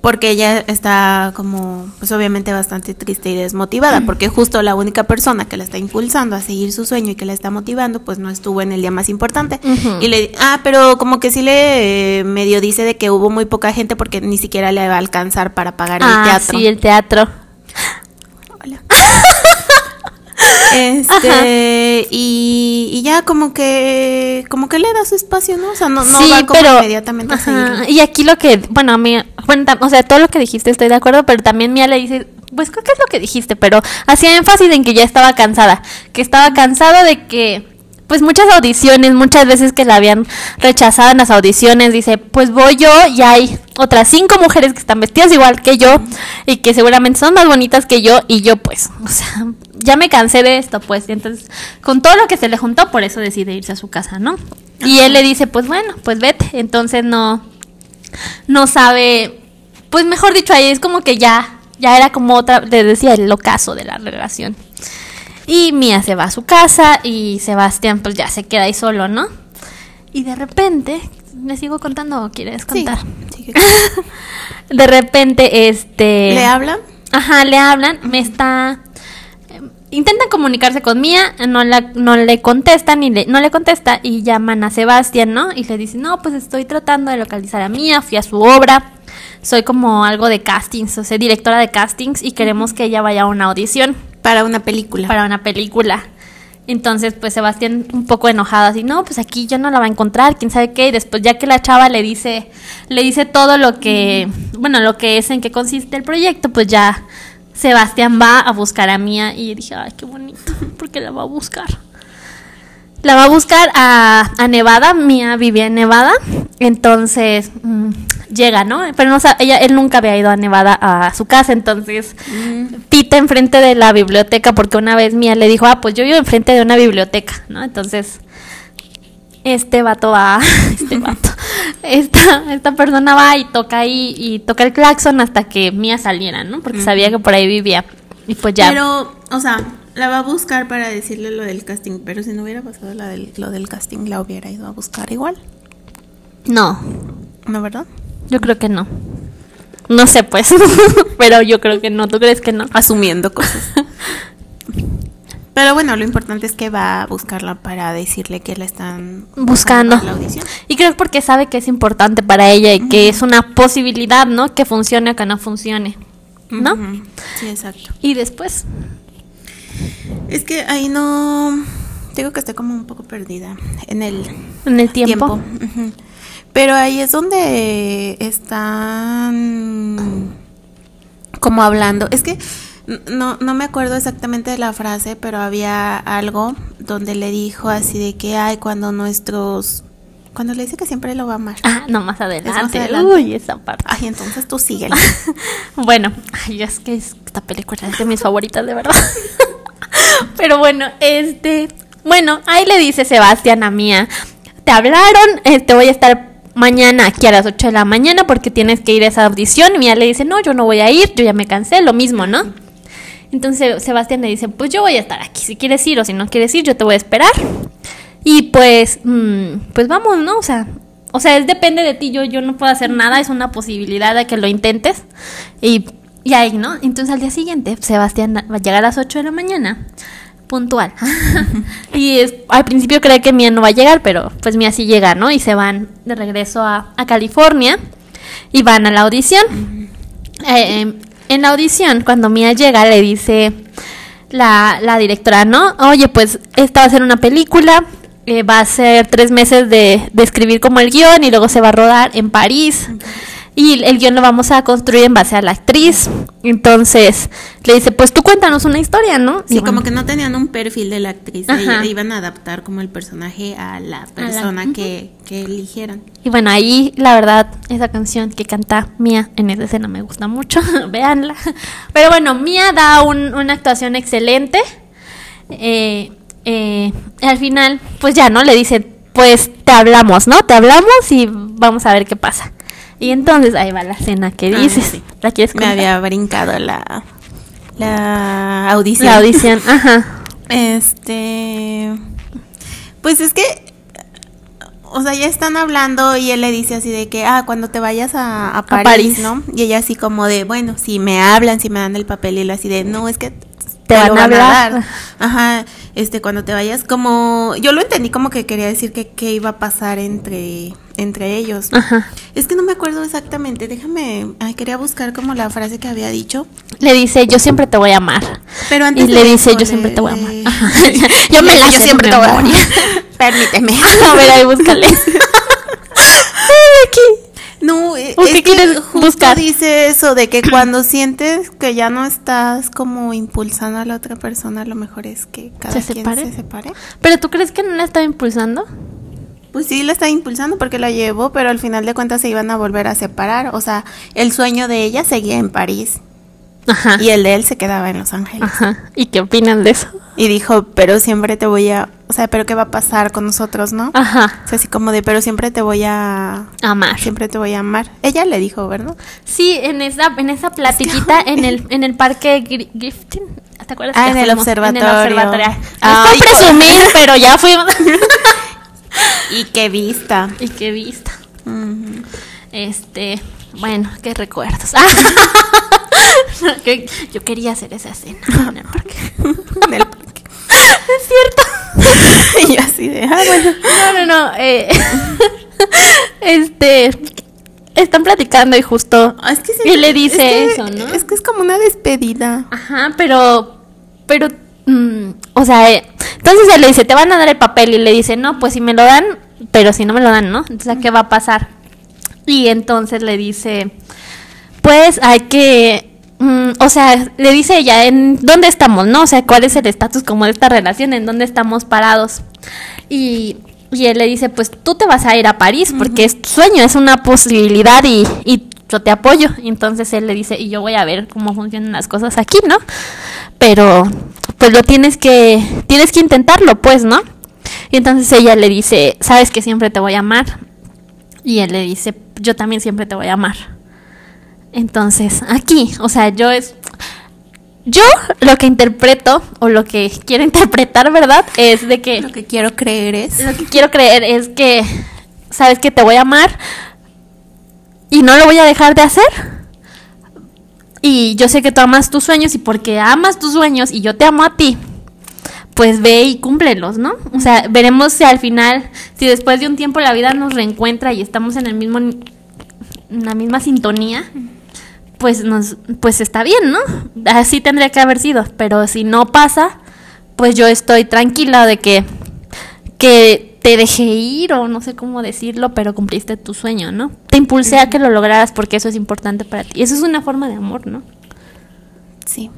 Porque ella está como, pues obviamente bastante triste y desmotivada, porque justo la única persona que la está impulsando a seguir su sueño y que la está motivando, pues no estuvo en el día más importante. Y le, ah, pero como que sí le eh, medio dice de que hubo muy poca gente porque ni siquiera le va a alcanzar para pagar el Ah, teatro. sí, el teatro. Este, y, y ya como que, como que le da su espacio, ¿no? O sea, no, no sí, va como pero inmediatamente ajá. Y aquí lo que, bueno, a mí, bueno, o sea, todo lo que dijiste estoy de acuerdo, pero también Mía le dice, pues creo que es lo que dijiste, pero hacía énfasis en que ya estaba cansada, que estaba cansado de que pues muchas audiciones, muchas veces que la habían rechazado en las audiciones, dice, pues voy yo y hay otras cinco mujeres que están vestidas igual que yo y que seguramente son más bonitas que yo y yo pues, o sea, ya me cansé de esto pues, y entonces con todo lo que se le juntó, por eso decide irse a su casa, ¿no? Y él le dice, pues bueno, pues vete, entonces no, no sabe, pues mejor dicho, ahí es como que ya, ya era como otra, le decía el ocaso de la relación. Y Mía se va a su casa y Sebastián pues ya se queda ahí solo, ¿no? Y de repente, ¿me sigo contando o quieres Sí, contar? sí, (laughs) De repente, este... ¿Le hablan? Ajá, le hablan, me está... Intentan comunicarse con Mía, no, la, no le contestan y le, no le contesta y llaman a Sebastián, ¿no? Y le dicen, no, pues estoy tratando de localizar a Mía, fui a su obra, soy como algo de castings, o sea, directora de castings y queremos que ella vaya a una audición Para una película. para una película. Entonces, pues Sebastián un poco enojado, así, no, pues aquí yo no la va a encontrar, quién sabe qué. Y después, ya que la chava le dice, le dice todo lo que, bueno, lo que es, en qué consiste el proyecto, pues ya Sebastián va a buscar a Mía. Y dije, ay, qué bonito, (laughs) porque la va a buscar. La va a buscar a, a Nevada, Mía vivía en Nevada, entonces mm, llega, ¿no? Pero no ella, él nunca había ido a Nevada a su casa, entonces pita enfrente de la biblioteca porque una vez Mía le dijo, ah, pues yo vivo enfrente de una biblioteca, ¿no? Entonces, este vato va, (laughs) este vato, esta, esta persona va y toca ahí y toca el claxon hasta que Mía saliera, ¿no? Porque sabía que por ahí vivía. Y pues ya. Pero, o sea, la va a buscar para decirle lo del casting, pero si no hubiera pasado la del- lo del casting, la hubiera ido a buscar igual. No, ¿No, verdad? Yo creo que no. No sé, pues, (laughs) pero yo creo que no. ¿Tú crees que no? Asumiendo cosas. (laughs) Pero bueno, lo importante es que va a buscarla para decirle que la están Buscando. la audición. Y creo que porque sabe que es importante para ella y que es una posibilidad, ¿no? Que funcione o que no funcione. ¿no? Sí, exacto. Y después, Es que ahí no. Digo que estoy como un poco perdida en el en el tiempo. Ujú. Pero ahí es donde están como hablando. Es que no, no me acuerdo exactamente de la frase, pero había algo donde le dijo así de que ay cuando nuestros cuando le dice que siempre lo va a amar. Ah, no, más adelante. adelante. Uy, esa parte. Ay, entonces tú síguela. (laughs) Bueno, ay, es que esta película es de mis favoritas, de verdad. (laughs) Pero bueno, este, bueno, ahí le dice Sebastián a Mía, te hablaron, este, voy a estar mañana aquí a las 8 de la mañana porque tienes que ir a esa audición. Y Mía le dice, no, yo no voy a ir, yo ya me cansé, lo mismo, ¿no? Entonces Sebastián le dice, pues yo voy a estar aquí, si quieres ir o si no quieres ir, yo te voy a esperar. Y pues, mm, pues vamos, ¿no? O sea, o sea, es depende de ti, yo, yo no puedo hacer nada, es una posibilidad de que lo intentes. Y, y ahí, ¿no? Entonces al día siguiente, Sebastián va a llegar a las 8 de la mañana, puntual. (laughs) y es, al principio cree que Mía no va a llegar, pero pues Mía sí llega, ¿no? Y se van de regreso a, a California y van a la audición. Eh, em, en la audición, cuando Mía llega, le dice la, la directora, ¿no? Oye, pues esta va a ser una película, eh, va a ser tres meses de, de, escribir como el guion y luego se va a rodar en París. Y el guion lo vamos a construir en base a la actriz. Entonces le dice, pues tú cuéntanos una historia, ¿no? Sí, como que no tenían un perfil de la actriz. Ajá. Iban a adaptar como el personaje a la persona a la... Que, que, eligieran. Y bueno, ahí la verdad, esa canción que canta Mía en esa escena me gusta mucho. (laughs) Véanla. Pero bueno, Mía da un, una actuación excelente. Eh, eh, al final, pues ya, ¿no? Le dice, pues te hablamos, ¿no? Te hablamos y vamos a ver qué pasa. Y entonces ahí va la escena que dices. Ah, sí. ¿La quieres contar? Me había brincado la, la audición. La audición, ajá. Este. Pues es que. O sea, ya están hablando y él le dice así de que, ah, cuando te vayas a, a, París, a París, ¿no? Y ella así como de, bueno, si me hablan, si me dan el papel, y él así de, no, es que te, te van, van, a hablar. dar. Ajá, este, cuando te vayas, como, yo lo entendí como que quería decir que qué iba a pasar entre, entre ellos. Ajá. Es que no me acuerdo exactamente, déjame, ay, quería buscar como la frase que había dicho. Le dice, yo siempre te voy a amar. Pero antes y le dice, (laughs) (laughs) yo siempre te voy a amar. Ajá. yo me la siempre te voy a amar. Permíteme. (laughs) a ver, ahí búscale. No, es ¿O qué quieres justo buscar? dice eso de que (clears throat) cuando sientes que ya no estás como impulsando a la otra persona, lo mejor es que cada ¿Se quien separe? se separe. ¿Pero tú crees que no la estaba impulsando? Pues sí, la está impulsando porque la llevó, pero al final de cuentas se iban a volver a separar. O sea, el sueño de ella seguía en París Ajá. y el de él se quedaba en Los Ángeles. Ajá. ¿Y qué opinan de eso? Y dijo, pero siempre te voy a, o sea, pero qué va a pasar con nosotros, ¿no? Ajá. O sea, así como de, pero siempre te voy a Amar. siempre te voy a amar. Ella le dijo, ¿verdad? Sí, en esa, en esa platiquita (laughs) en el, en el parque Grifton. ¿Te acuerdas? Ah, que en el observatorio. En el observatorio. No Ay, es (laughs) por presumir, pero ya fuimos. (laughs) Y qué vista. y qué vista. Este, bueno, qué recuerdos. Yo quería hacer esa escena en el parque. En el parque. (laughs) Es cierto. (laughs) y yo así de, ah, bueno. No, no, no. eh, (laughs) este, están platicando y justo. Ah, Es que Y le dice es que- eso, ¿no? Es que es como una despedida. Ajá, pero, pero, mm, o sea, eh, entonces él le dice, te van a dar el papel y le dice, no, pues si me lo dan, pero si no me lo dan, ¿no? Entonces, ¿qué va a pasar? Y entonces le dice, pues hay que, mm, o sea, le dice ella, ¿en dónde estamos, no? O sea, ¿cuál es el estatus como de esta relación? ¿En dónde estamos parados? Y, y él le dice, pues tú te vas a ir a París porque es tu sueño, es una posibilidad y, y yo te apoyo. Y entonces él le dice, y yo voy a ver cómo funcionan las cosas aquí, ¿no? Pero pues lo tienes que, tienes que intentarlo, pues, ¿no? Y entonces ella le dice, sabes que siempre te voy a amar. Y él le dice, yo también siempre te voy a amar. Entonces, aquí, o sea, yo es... Yo lo que interpreto, o lo que quiero (laughs) interpretar, ¿verdad? Es de que Lo que quiero creer es. lo que quiero creer es que sabes que te voy a amar y no lo voy a dejar de hacer. Y yo sé que tú amas tus sueños y porque amas tus sueños y yo te amo a ti, pues ve y cúmplelos, ¿no? O sea, veremos si al final, si después de un tiempo la vida nos reencuentra y estamos en el mismo en la misma sintonía, pues nos pues está bien, ¿no? Así tendría que haber sido, pero si no pasa, pues yo estoy tranquila de que que te dejé ir o no sé cómo decirlo, pero cumpliste tu sueño, ¿no? Te impulsé a que lo lograras porque eso es importante para ti. Eso es una forma de amor, ¿no? Sí.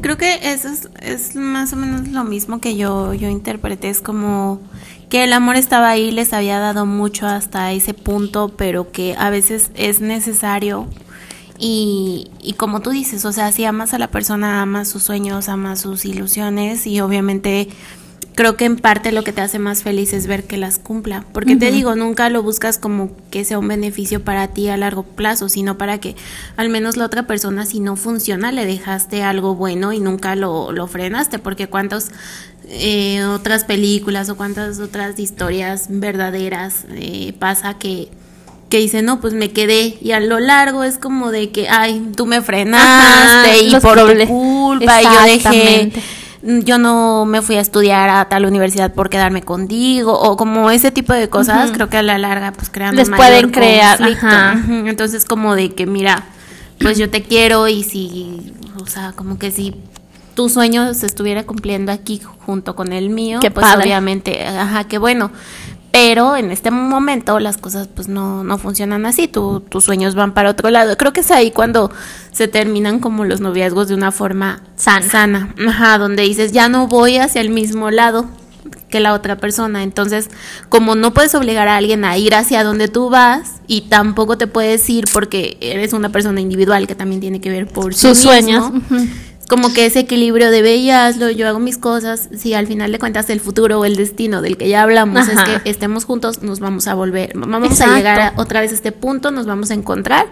Creo que eso es, es más o menos lo mismo que yo, yo interpreté. Es como que el amor estaba ahí, les había dado mucho hasta ese punto, pero que a veces es necesario. Y, y como tú dices, o sea, si amas a la persona, amas sus sueños, amas sus ilusiones y obviamente creo que en parte lo que te hace más feliz es ver que las cumpla. Porque te digo, nunca lo buscas como que sea un beneficio para ti a largo plazo, sino para que al menos la otra persona, si no funciona, le dejaste algo bueno y nunca lo, lo frenaste. Porque cuántas eh, otras películas o cuántas otras historias verdaderas eh, pasa que que dice, no, pues me quedé. Y a lo largo es como de que, ay, tú me frenaste y por tu culpa y yo dejé yo no me fui a estudiar a tal universidad por quedarme contigo o como ese tipo de cosas creo que a la larga pues crean les pueden crear entonces como de que mira pues yo te quiero y si o sea como que si tu sueño se estuviera cumpliendo aquí junto con el mío pues obviamente ajá qué bueno pero en este momento las cosas pues no, no funcionan así, tus sueños van para otro lado. Creo que es ahí cuando se terminan como los noviazgos de una forma sana, sana. Ajá, donde dices, ya no voy hacia el mismo lado que la otra persona. Entonces, como no puedes obligar a alguien a ir hacia donde tú vas y tampoco te puedes ir porque eres una persona individual que también tiene que ver por sus sueños como que ese equilibrio de ve hazlo, yo hago mis cosas, si al final de cuentas el futuro o el destino del que ya hablamos es que estemos juntos, nos vamos a volver, vamos a llegar otra vez a este punto, nos vamos a encontrar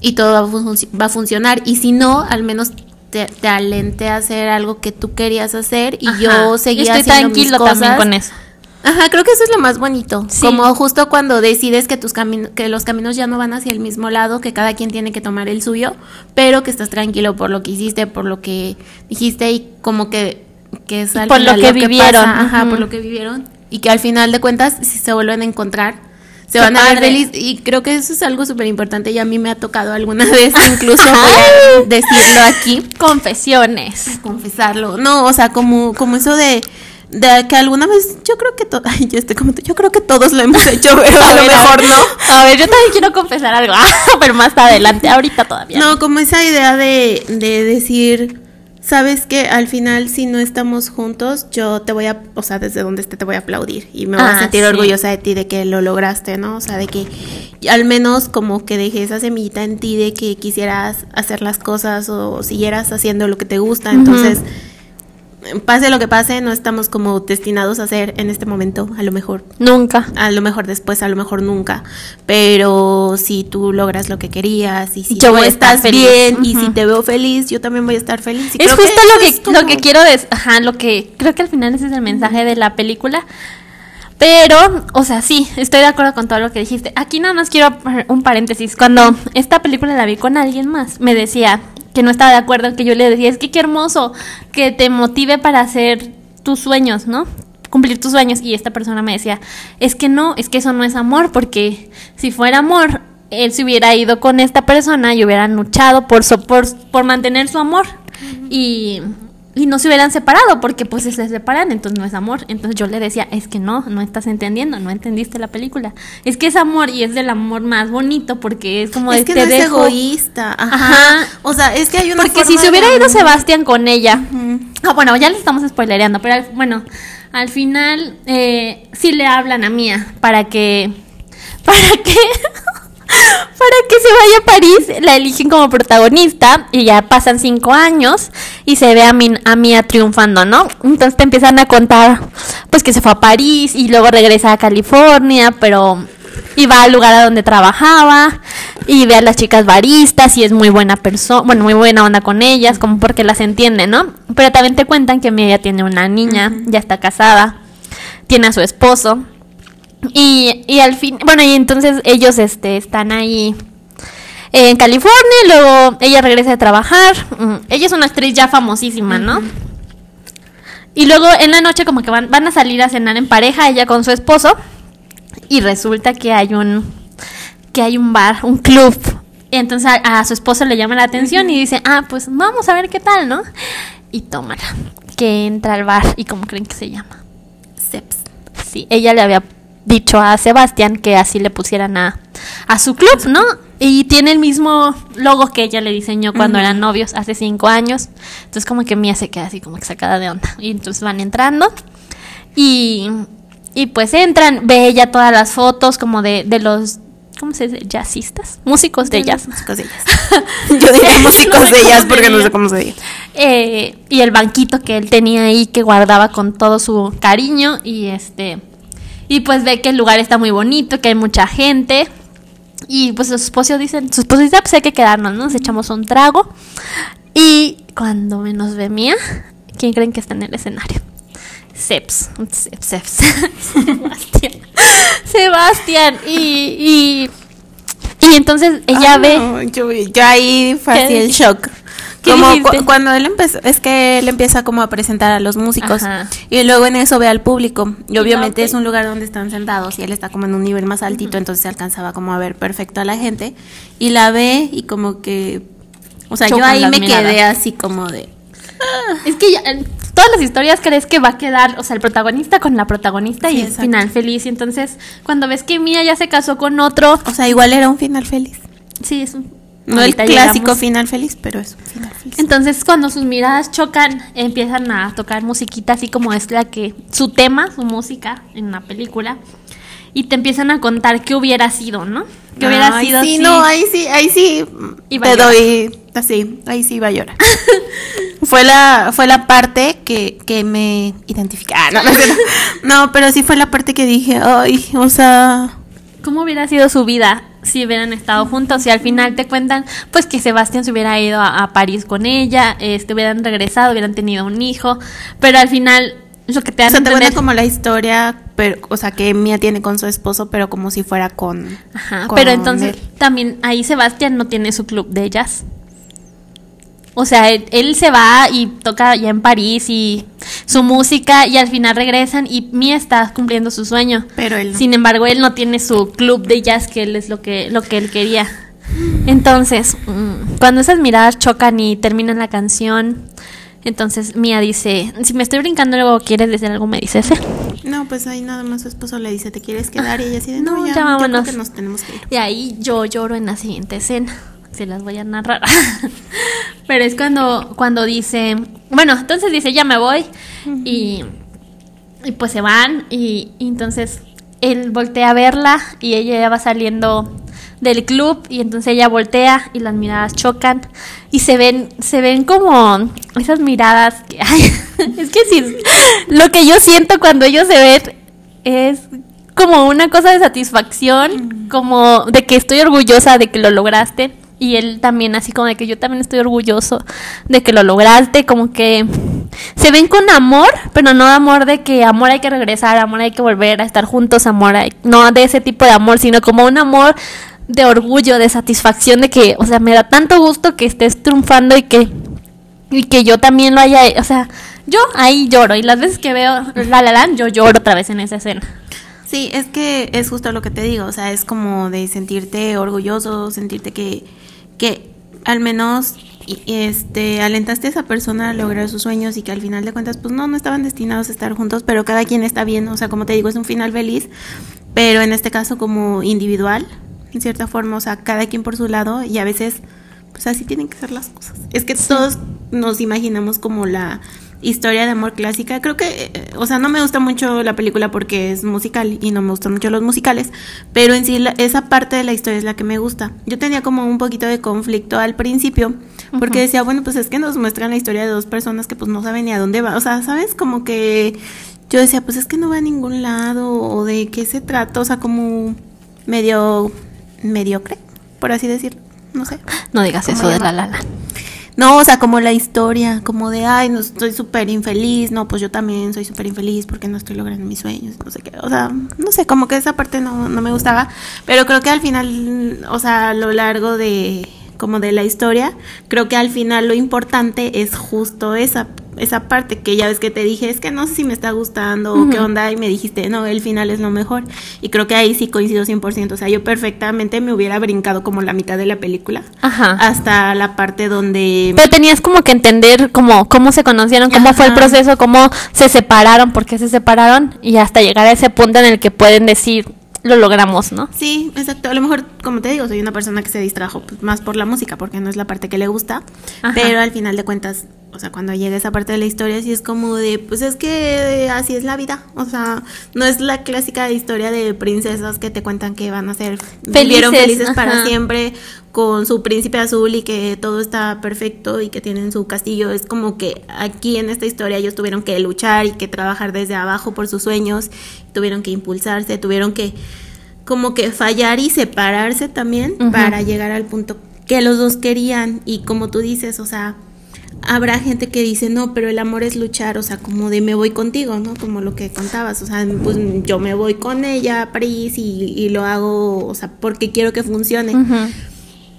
y todo va, a funcionar. Y si no, al menos te, te, alenté a hacer algo que tú querías hacer y yo seguía Estoy haciendo tranquilo mis cosas. también con eso. Ajá, creo que eso es lo más bonito. Como justo cuando decides que tus que los caminos ya no van hacia el mismo lado, que cada quien tiene que tomar el suyo, pero que estás tranquilo por lo que hiciste, por lo que dijiste y como que, que es por lo que, vivieron. ajá, por lo que vivieron y que al final de cuentas si se vuelven a encontrar se van a ver feliz. Y creo que eso es algo súper importante y a mí me ha tocado alguna (laughs) vez (laughs) incluso decirlo aquí. Confesiones. Confesarlo. No o sea como como eso de de que alguna vez yo creo que todo (laughs) yo estoy como yo creo que todos lo hemos hecho (laughs) pero a, lo mejor no. A ver yo también quiero confesar algo (laughs) pero más adelante ahorita todavía no como esa idea de, de decir sabes que al final si no estamos juntos yo te voy a o sea desde donde esté te voy a aplaudir y me voy a ah, sentir orgullosa de ti de que lo lograste no o sea de que al menos como que dejé esa semillita en ti de que quisieras hacer las cosas o siguieras haciendo lo que te gusta. Entonces pase lo que pase, no estamos como destinados a hacer en este momento, a lo mejor. Nunca. A lo mejor después, a lo mejor nunca. Pero si tú logras lo que querías y si yo tú estás bien y si te veo feliz, yo también voy a estar feliz. es justo lo, que, lo que quiero, ajá, lo que creo que al final ese es el mensaje de la película. Pero, o sea, sí, estoy de acuerdo con todo lo que dijiste. Aquí nada más quiero un paréntesis. Cuando esta película la vi con alguien más, me decía, que no estaba de acuerdo, que yo le decía, es que qué hermoso que te motive para hacer tus sueños, ¿no? Cumplir tus sueños. Y esta persona me decía, es que no, es que eso no es amor, porque si fuera amor, él se hubiera ido con esta persona y hubieran luchado por, por, por mantener su amor. Y y no se hubieran separado porque pues se separan, entonces no es amor. Entonces yo le decía, es que no, no estás entendiendo, no entendiste la película. Es que es amor y es del amor más bonito porque es como es que no es egoísta, ajá. O sea, es que hay una Porque si se hubiera ido Sebastián con ella. Ah, bueno, ya le estamos spoilereando, pero bueno, al final eh, sí le hablan a Mía para que (laughs) para que para que se vaya a París, la eligen como protagonista y ya pasan cinco años y se ve a, a Mia triunfando, ¿no? Entonces te empiezan a contar, pues que se fue a París y luego regresa a California, pero y va al lugar a donde trabajaba y ve a las chicas baristas y es muy buena persona, bueno, muy buena onda con ellas, como porque las entiende, ¿no? Pero también te cuentan que Mia ya tiene una niña, ya está casada, tiene a su esposo y, y al fin, bueno, y entonces ellos este, están ahí en California, luego ella regresa a trabajar. Mm, ella es una actriz ya famosísima, ¿no? Y luego en la noche como que van, van a salir a cenar en pareja, ella con su esposo. Y resulta que hay un que hay un bar, un club. Y entonces a, su esposo le llama la atención y dice, ah, pues vamos a ver qué tal, ¿no? Y tómala, que entra al bar. ¿Y cómo creen que se llama? Seps. Sí, ella le había dicho a Sebastián que así le pusieran a, a su club, ¿no? Y tiene el mismo logo que ella le diseñó cuando eran novios hace cinco años. Entonces como que Mía se queda así como que sacada de onda. Y entonces van entrando y, y pues entran, ve ella todas las fotos como de, de los ¿cómo se dice? Jazzistas, músicos de jazz. Músicos de jazz. (laughs) Yo diría músicos de jazz porque no sé cómo se dice. Eh, y el banquito que él tenía ahí que guardaba con todo su cariño y este y pues ve que el lugar está muy bonito, que hay mucha gente y pues su esposo dice, su esposo dice, "Ah, pues hay que quedarnos, ¿no? Nos echamos un trago y cuando menos ve Mía, ¿quién creen que está en el escenario? Seps, Seps, Seps, Sebastián, Sebastián y, y y entonces ella Ah, ve no, yo, yo ahí fue ¿Qué así el shock. ¿Qué Como cu- cuando él empezó, es que él empieza como a presentar a los músicos Ajá. y luego en eso ve al público y obviamente ok. es un lugar donde están sentados y él está como en un nivel más altito, entonces se alcanzaba como a ver perfecto a la gente y la ve y como que, o sea, yo ahí me miradas. quedé así como de, Es que ya, todas las historias crees que va a quedar, o sea, el protagonista con la protagonista Sí, y es exacto. final feliz. Y entonces, cuando ves que Mia ya se casó con otro, o sea, igual era un final feliz. sí, es un. No el clásico llegamos. final feliz, pero es un final feliz. Entonces, cuando sus miradas chocan, empiezan a tocar musiquita, así como es la que. su tema, su música en la película. Y te empiezan a contar qué hubiera sido, ¿no? ¿Qué hubiera Ay, sido sí, si- no, ahí sí, ahí sí Iba te doy así, ahí sí iba a llorar. (laughs) fue la fue la parte que, que me identifica. Ah, no, no, cierto. (laughs) No, pero sí fue la parte que dije, ay, o sea, ¿Cómo hubiera sido su vida si hubieran estado juntos? Y al final te cuentan, pues que Sebastián se hubiera ido a, a París con ella, este, hubieran regresado, hubieran tenido un hijo, pero al final lo que te o dan a sea, te como la historia, pero o sea, que Mia tiene con su esposo, pero como si fuera con Ajá, con pero entonces él. también ahí Sebastián no tiene su club de jazz. O sea, él, él se va y toca ya en París y su música y al final regresan y Mia está cumpliendo su sueño. Pero él no. Sin embargo, él no tiene su club de jazz que él es lo que lo que él quería. Entonces, mm, cuando esas miradas chocan y terminan la canción, entonces Mia dice, si me estoy brincando luego quieres decir algo, me dices. ¿eh?". No, pues ahí nada más su esposo le dice, ¿te quieres quedar? Y ella así de, no, No, ya, ya vámonos. que nos tenemos que ir. Y ahí yo lloro en la siguiente escena. Se las voy a narrar. (laughs) Pero es cuando, cuando dice, bueno, entonces dice, ya me voy. y, y pues se van. Y, y entonces él voltea a verla y ella ya va saliendo del club. Y entonces ella voltea y las miradas chocan. Y se ven, se ven como esas miradas que (laughs) ay, es que sí, lo que yo siento cuando ellos se ven es como una cosa de satisfacción, como de que estoy orgullosa de que lo lograste. Y él también, así como de que yo también estoy orgulloso de que lo lograste, como que se ven con amor, pero no amor de que amor hay que regresar, amor hay que volver a estar juntos, amor hay- no de ese tipo de amor, sino como un amor de orgullo, de satisfacción, de que, o sea, me da tanto gusto que estés triunfando y que y que yo también lo haya, o sea, yo ahí lloro y las veces que veo La La Land yo lloro otra vez en esa escena. Sí, es que es justo lo que te digo, o sea, es como de sentirte orgulloso, sentirte que, que al menos este alentaste a esa persona a lograr sus sueños y que al final de cuentas pues no, no estaban destinados a estar juntos, pero cada quien está bien, o sea, como te digo, es un final feliz, pero en este caso como individual, en cierta forma, o sea, cada quien por su lado y a veces pues así tienen que ser las cosas. Es que todos nos imaginamos como la historia de amor clásica. Creo que, eh, o sea, no me gusta mucho la película porque es musical y no me gustan mucho los musicales, pero en sí la- esa parte de la historia es la que me gusta. Yo tenía como un poquito de conflicto al principio porque decía, bueno, pues es que nos muestran la historia de dos personas que pues no saben ni a dónde va. O sea, ¿sabes? Como que yo decía, pues es que no va a ningún lado o de qué se trata, o sea, como medio mediocre, por así decirlo. No sé. No digas ¿Cómo eso de? La La Land. No, o sea, como la historia, como de, ay, no, estoy súper infeliz, no, pues yo también soy súper infeliz porque no estoy logrando mis sueños, no sé qué, o sea, no sé, como que esa parte no, no me gustaba, pero creo que al final, o sea, a lo largo de, como de la historia, creo que al final lo importante es justo esa, esa parte que ya ves que te dije, es que no sé si me está gustando o qué onda, y me dijiste, no, el final es lo mejor, y creo que ahí sí coincido 100%, o sea, yo perfectamente me hubiera brincado como la mitad de la película Ajá. hasta la parte donde Pero tenías como que entender cómo, cómo se conocieron, cómo fue el Ajá. proceso, cómo se separaron, por qué se separaron y hasta llegar a ese punto en el que pueden decir, lo logramos, ¿no? Sí, exacto. A lo mejor, como te digo, soy una persona que se distrajo pues, más por la música porque no es la parte que le gusta. Ajá. Pero al final de cuentas, o sea, cuando llega esa parte de la historia, sí es como de, pues es que así es la vida. O sea, no es la clásica historia de princesas que te cuentan que van a ser felices, felices para siempre con su príncipe azul y que todo está perfecto y que tienen su castillo. Es como que aquí en esta historia ellos tuvieron que luchar y que trabajar desde abajo por sus sueños, tuvieron que impulsarse, tuvieron que como que fallar y separarse también para llegar al punto que los dos querían y como tú dices, o sea, habrá gente que dice, no, pero el amor es luchar, o sea, como de me voy contigo, ¿no? Como lo que contabas, o sea, pues yo me voy con ella a París y, lo hago, o sea, porque quiero que funcione.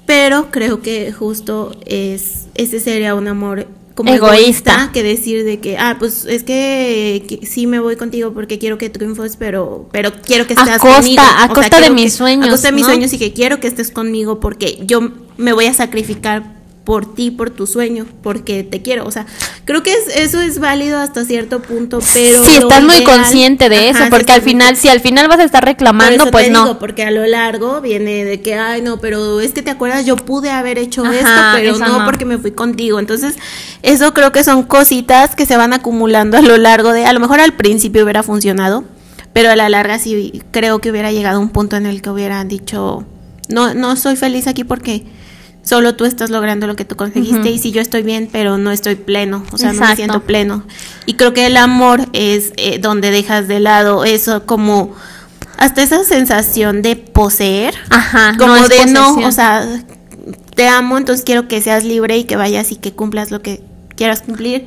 Pero creo que justo es, ese sería un amor como egoísta. que decir de que, ah, pues es que, sí me voy contigo porque quiero que triunfes, pero, pero quiero que estés conmigo. A costa de mis sueños. A costa de mis sueños y que quiero que estés conmigo porque yo me voy a sacrificar por ti, por tu sueño, porque te quiero. O sea, creo que eso es válido hasta cierto punto, pero... Sí, estás muy consciente de eso, porque al final, si al final vas a estar reclamando, pues no. porque a lo largo viene de que, ay, no, pero es que te acuerdas, yo pude haber hecho esto, pero no, porque me fui contigo. Entonces, eso creo que son cositas que se van acumulando a lo largo de, a lo mejor al principio hubiera funcionado, pero a la larga sí creo que hubiera llegado un punto en el que hubieran dicho, no, no soy feliz aquí porque solo tú estás logrando lo que tú conseguiste y si yo estoy bien, pero no estoy pleno, o sea, no me siento pleno. Y creo que el amor es eh, donde dejas de lado eso como hasta esa sensación de poseer, Ajá, como de no, o sea, te amo, entonces quiero que seas libre y que vayas y que cumplas lo que quieras cumplir.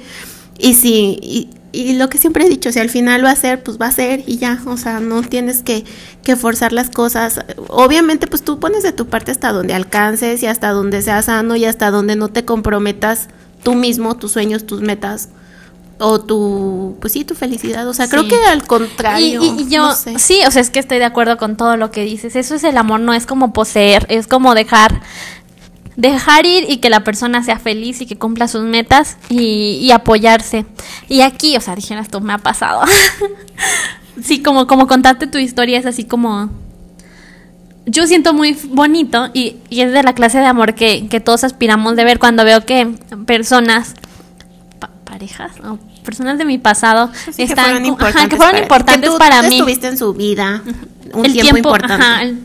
Y si y, y lo que siempre he dicho, si al final va a ser, pues va a ser y ya, o sea, no tienes que, que forzar las cosas. Obviamente, pues tú pones de tu parte hasta donde alcances y hasta donde seas sano y hasta donde no te comprometas tú mismo, tus sueños, tus metas o tu, pues sí, tu felicidad. O sea, creo que al contrario. Y, yo, sí, o sea, es que estoy de acuerdo con todo lo que dices. Eso es el amor, no es como poseer, es como dejar dejar ir y que la persona sea feliz y que cumpla sus metas y, apoyarse. Y aquí, o sea, dijeras tú, me ha pasado. (laughs) sí, como, como contarte tu historia es así como... Yo siento muy bonito y, es de la clase de amor que, todos aspiramos de ver cuando veo que personas, parejas o personas de mi pasado pues están que fueron que fueron importantes para, mí. estuviste en su vida un el tiempo, importante. el,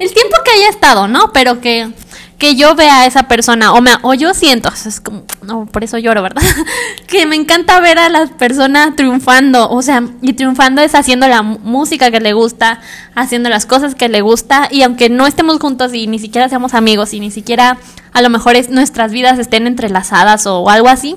el, tiempo que haya estado, ¿no? Pero que que yo vea a esa persona o, me, o yo siento, es como, no, por eso lloro, ¿verdad? (laughs) que me encanta ver a la persona triunfando, o sea, y triunfando es haciendo la música que le gusta, haciendo las cosas que le gusta, y aunque no estemos juntos y ni siquiera seamos amigos y ni siquiera a lo mejor es, nuestras vidas estén entrelazadas o algo así,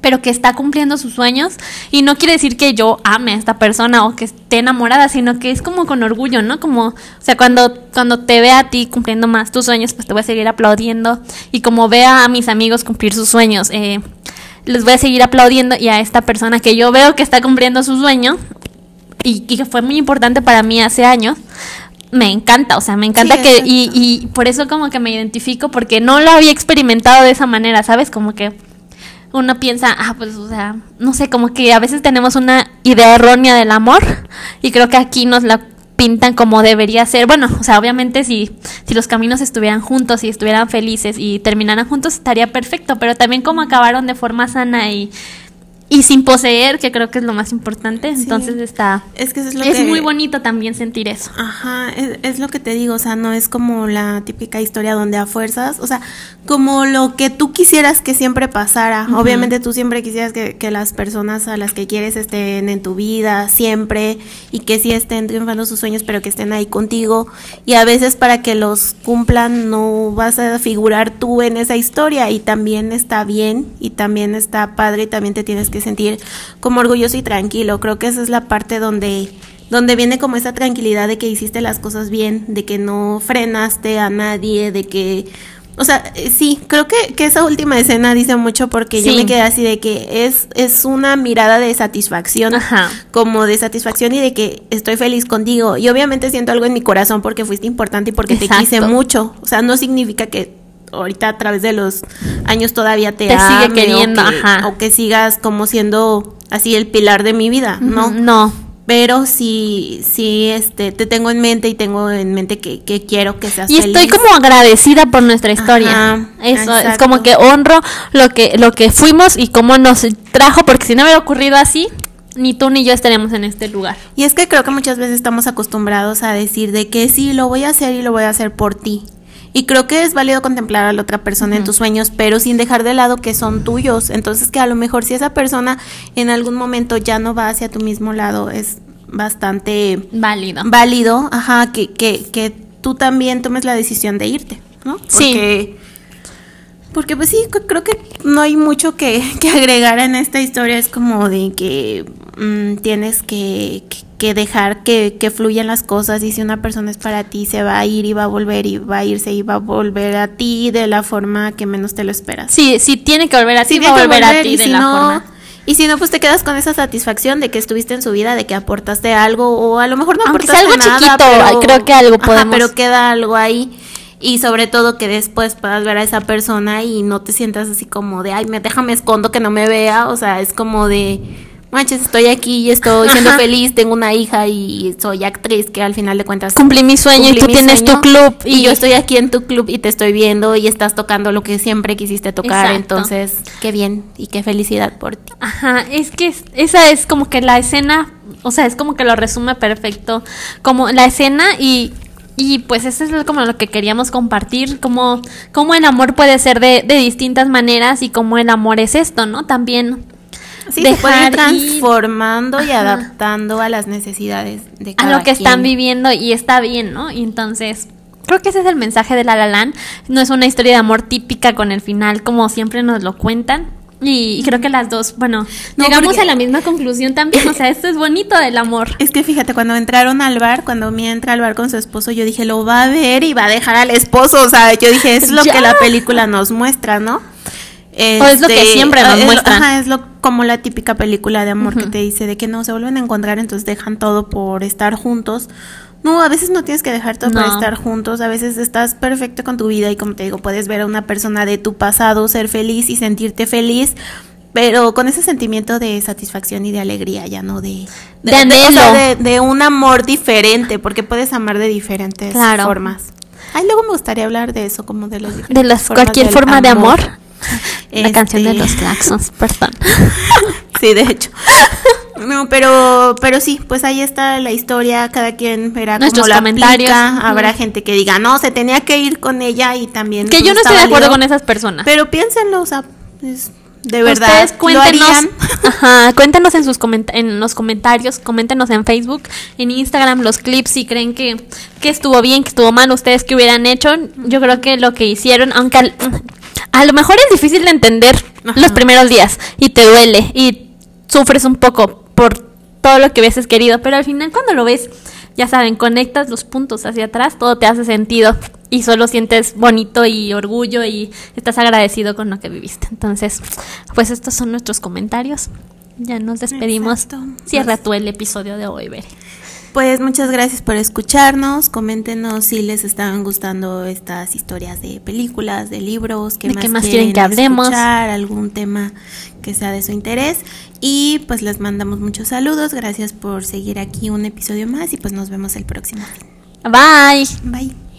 pero que está cumpliendo sus sueños y no quiere decir que yo ame a esta persona o que esté enamorada, sino que es como con orgullo, ¿no? Como, o sea, cuando, cuando te vea a ti cumpliendo más tus sueños, pues te voy a seguir aplaudiendo y como vea a mis amigos cumplir sus sueños, eh, les voy a seguir aplaudiendo y a esta persona que yo veo que está cumpliendo su sueño y, que fue muy importante para mí hace años, me encanta, o sea, me encanta que, y, y por eso como que me identifico, porque no lo había experimentado de esa manera, ¿sabes? Como que uno piensa, ah, pues, o sea, no sé, como que a veces tenemos una idea errónea del amor y creo que aquí nos la pintan como debería ser. Bueno, o sea, obviamente si, si los caminos estuvieran juntos y estuvieran felices y terminaran juntos estaría perfecto, pero también como acabaron de forma sana y y sin poseer, que creo que es lo más importante. Entonces está. Es que es, lo es muy bonito también sentir eso. Ajá, es, lo que te digo, o sea, no es como la típica historia donde a fuerzas, o sea, como lo que tú quisieras que siempre pasara. Obviamente tú siempre quisieras que, que, las personas a las que quieres estén en tu vida siempre y que sí estén triunfando sus sueños, pero que estén ahí contigo. Y a veces para que los cumplan no vas a figurar tú en esa historia y también está bien y también está padre y también te tienes que sentir como orgulloso y tranquilo. Creo que esa es la parte donde donde viene como esa tranquilidad de que hiciste las cosas bien, de que no frenaste a nadie, de que o sea, eh, sí, creo que, que esa última escena dice mucho porque yo me quedé así de que es, es una mirada de satisfacción, como de satisfacción y de que estoy feliz contigo. Y obviamente siento algo en mi corazón porque fuiste importante y porque te quise mucho. O sea, no significa que ahorita a través de los años todavía te, sigue queriendo, o que, sigas como siendo así el pilar de mi vida, ¿no? No. pero sí, sí, este, te tengo en mente y tengo en mente que, que quiero que seas y feliz. estoy como agradecida por nuestra historia. Ajá, Eso es como que honro lo que lo que fuimos y cómo nos trajo, porque si no hubiera ocurrido así, ni tú ni yo estaríamos en este lugar. Y es que creo que muchas veces estamos acostumbrados a decir de que sí, lo voy a hacer y lo voy a hacer por ti. Y creo que es válido contemplar a la otra persona en tus sueños, pero sin dejar de lado que son tuyos. Entonces que a lo mejor si esa persona en algún momento ya no va hacia tu mismo lado, es bastante Válido. válido, ajá, que, que, que tú también tomes la decisión de irte, ¿no? Sí. Porque, porque pues sí, creo que no hay mucho que, (laughs) que agregar en esta historia, es como de que mm, tienes que, que- que dejar que, que fluyan las cosas y si una persona es para ti, se va a ir y va a volver y va a irse y va a volver a ti de la forma que menos te lo esperas. Sí, sí tiene que volver a ti, Sí, va a tiene que volver a ti de si la no- forma. Y si no, pues te quedas con esa satisfacción de que estuviste en su vida, de que aportaste algo, o a lo mejor no Aunque aportaste sea algo nada, chiquito, pero, creo que algo Ajá, podemos- pero queda algo ahí. Y sobre todo que después puedas ver a esa persona y no te sientas así como de, ay, me déjame escondo que no me vea. O sea, es como de, manches, estoy aquí y estoy (laughs) siendo Ajá. feliz, tengo una hija y soy actriz, que al final de cuentas Cumplí mi sueño y tú tienes sueño, tu club y, yo estoy aquí en tu club y te estoy viendo y estás tocando lo que siempre quisiste tocar, Exacto. entonces qué bien y qué felicidad por ti. Ajá, es que es- esa es como que la escena, o sea, es como que lo resume perfecto, como la escena y, y pues eso es como lo que queríamos compartir, como, como el amor puede ser de, de distintas maneras y como el amor es esto, ¿no? También Sí, se puede ir dejar ir transformando y Ajá. adaptando a las necesidades de a cada lo que están viviendo y está bien, ¿no? Y entonces... Creo que ese es el mensaje de La La Land. No es una historia de amor típica con el final como siempre nos lo cuentan. Y, creo que las dos, bueno, No, llegamos a la misma conclusión también. O sea, esto es bonito del amor. (laughs) Es que fíjate, cuando entraron al bar, cuando mi entra al bar con su esposo, yo dije, lo va a ver y va a dejar al esposo. O sea, yo dije, es lo Ya. que la película nos muestra, ¿no? O es lo que siempre nos es lo- muestran. Ajá, es lo, como la típica película de amor que te dice de que no se vuelven a encontrar, entonces dejan todo por estar juntos. No, a veces no tienes que dejar todo por No. estar juntos, a veces estás perfecto con tu vida y como te digo, puedes ver a una persona de tu pasado ser feliz y sentirte feliz, pero con ese sentimiento de satisfacción y de alegría, ya no de... De o sea, anhelo. de, de un amor diferente, porque puedes amar de diferentes Claro. formas. Ay, luego me gustaría hablar de eso, como de los De las, cualquier forma de amor. (laughs) La Este- canción de los claxons, (laughs) perdón. Sí, de hecho. (laughs) No, pero, pero sí, pues ahí está la historia, cada quien verá Nuestros cómo la comentarios. aplica. Habrá gente que diga, no, se tenía que ir con ella y también. Que yo no estoy de acuerdo con esas personas. Pero piénsenlo, o sea, es de verdad. Ustedes ¿lo cuéntenos, (laughs) ajá, cuéntenos en sus comenta- en los comentarios, coméntenos en Facebook, en Instagram los clips si creen que, que estuvo bien, que estuvo mal, ustedes que hubieran hecho. Yo creo que lo que hicieron, aunque al- a lo mejor es difícil de entender Ajá. los primeros días y te duele y sufres un poco por todo lo que hubieses querido, pero al final cuando lo ves, ya saben, conectas los puntos hacia atrás, todo te hace sentido y solo sientes bonito y orgullo y estás agradecido con lo que viviste. Entonces, pues estos son nuestros comentarios. Ya nos despedimos. Exacto. Cierra Nos- tú el episodio de hoy, Bere. Pues muchas gracias por escucharnos. Coméntenos si les estaban gustando estas historias de películas, de libros, qué ¿De más, qué más quieren que hablemos? escuchar, algún tema que sea de su interés. Y pues les mandamos muchos saludos. Gracias por seguir aquí un episodio más y pues nos vemos el próximo. Bye. Bye.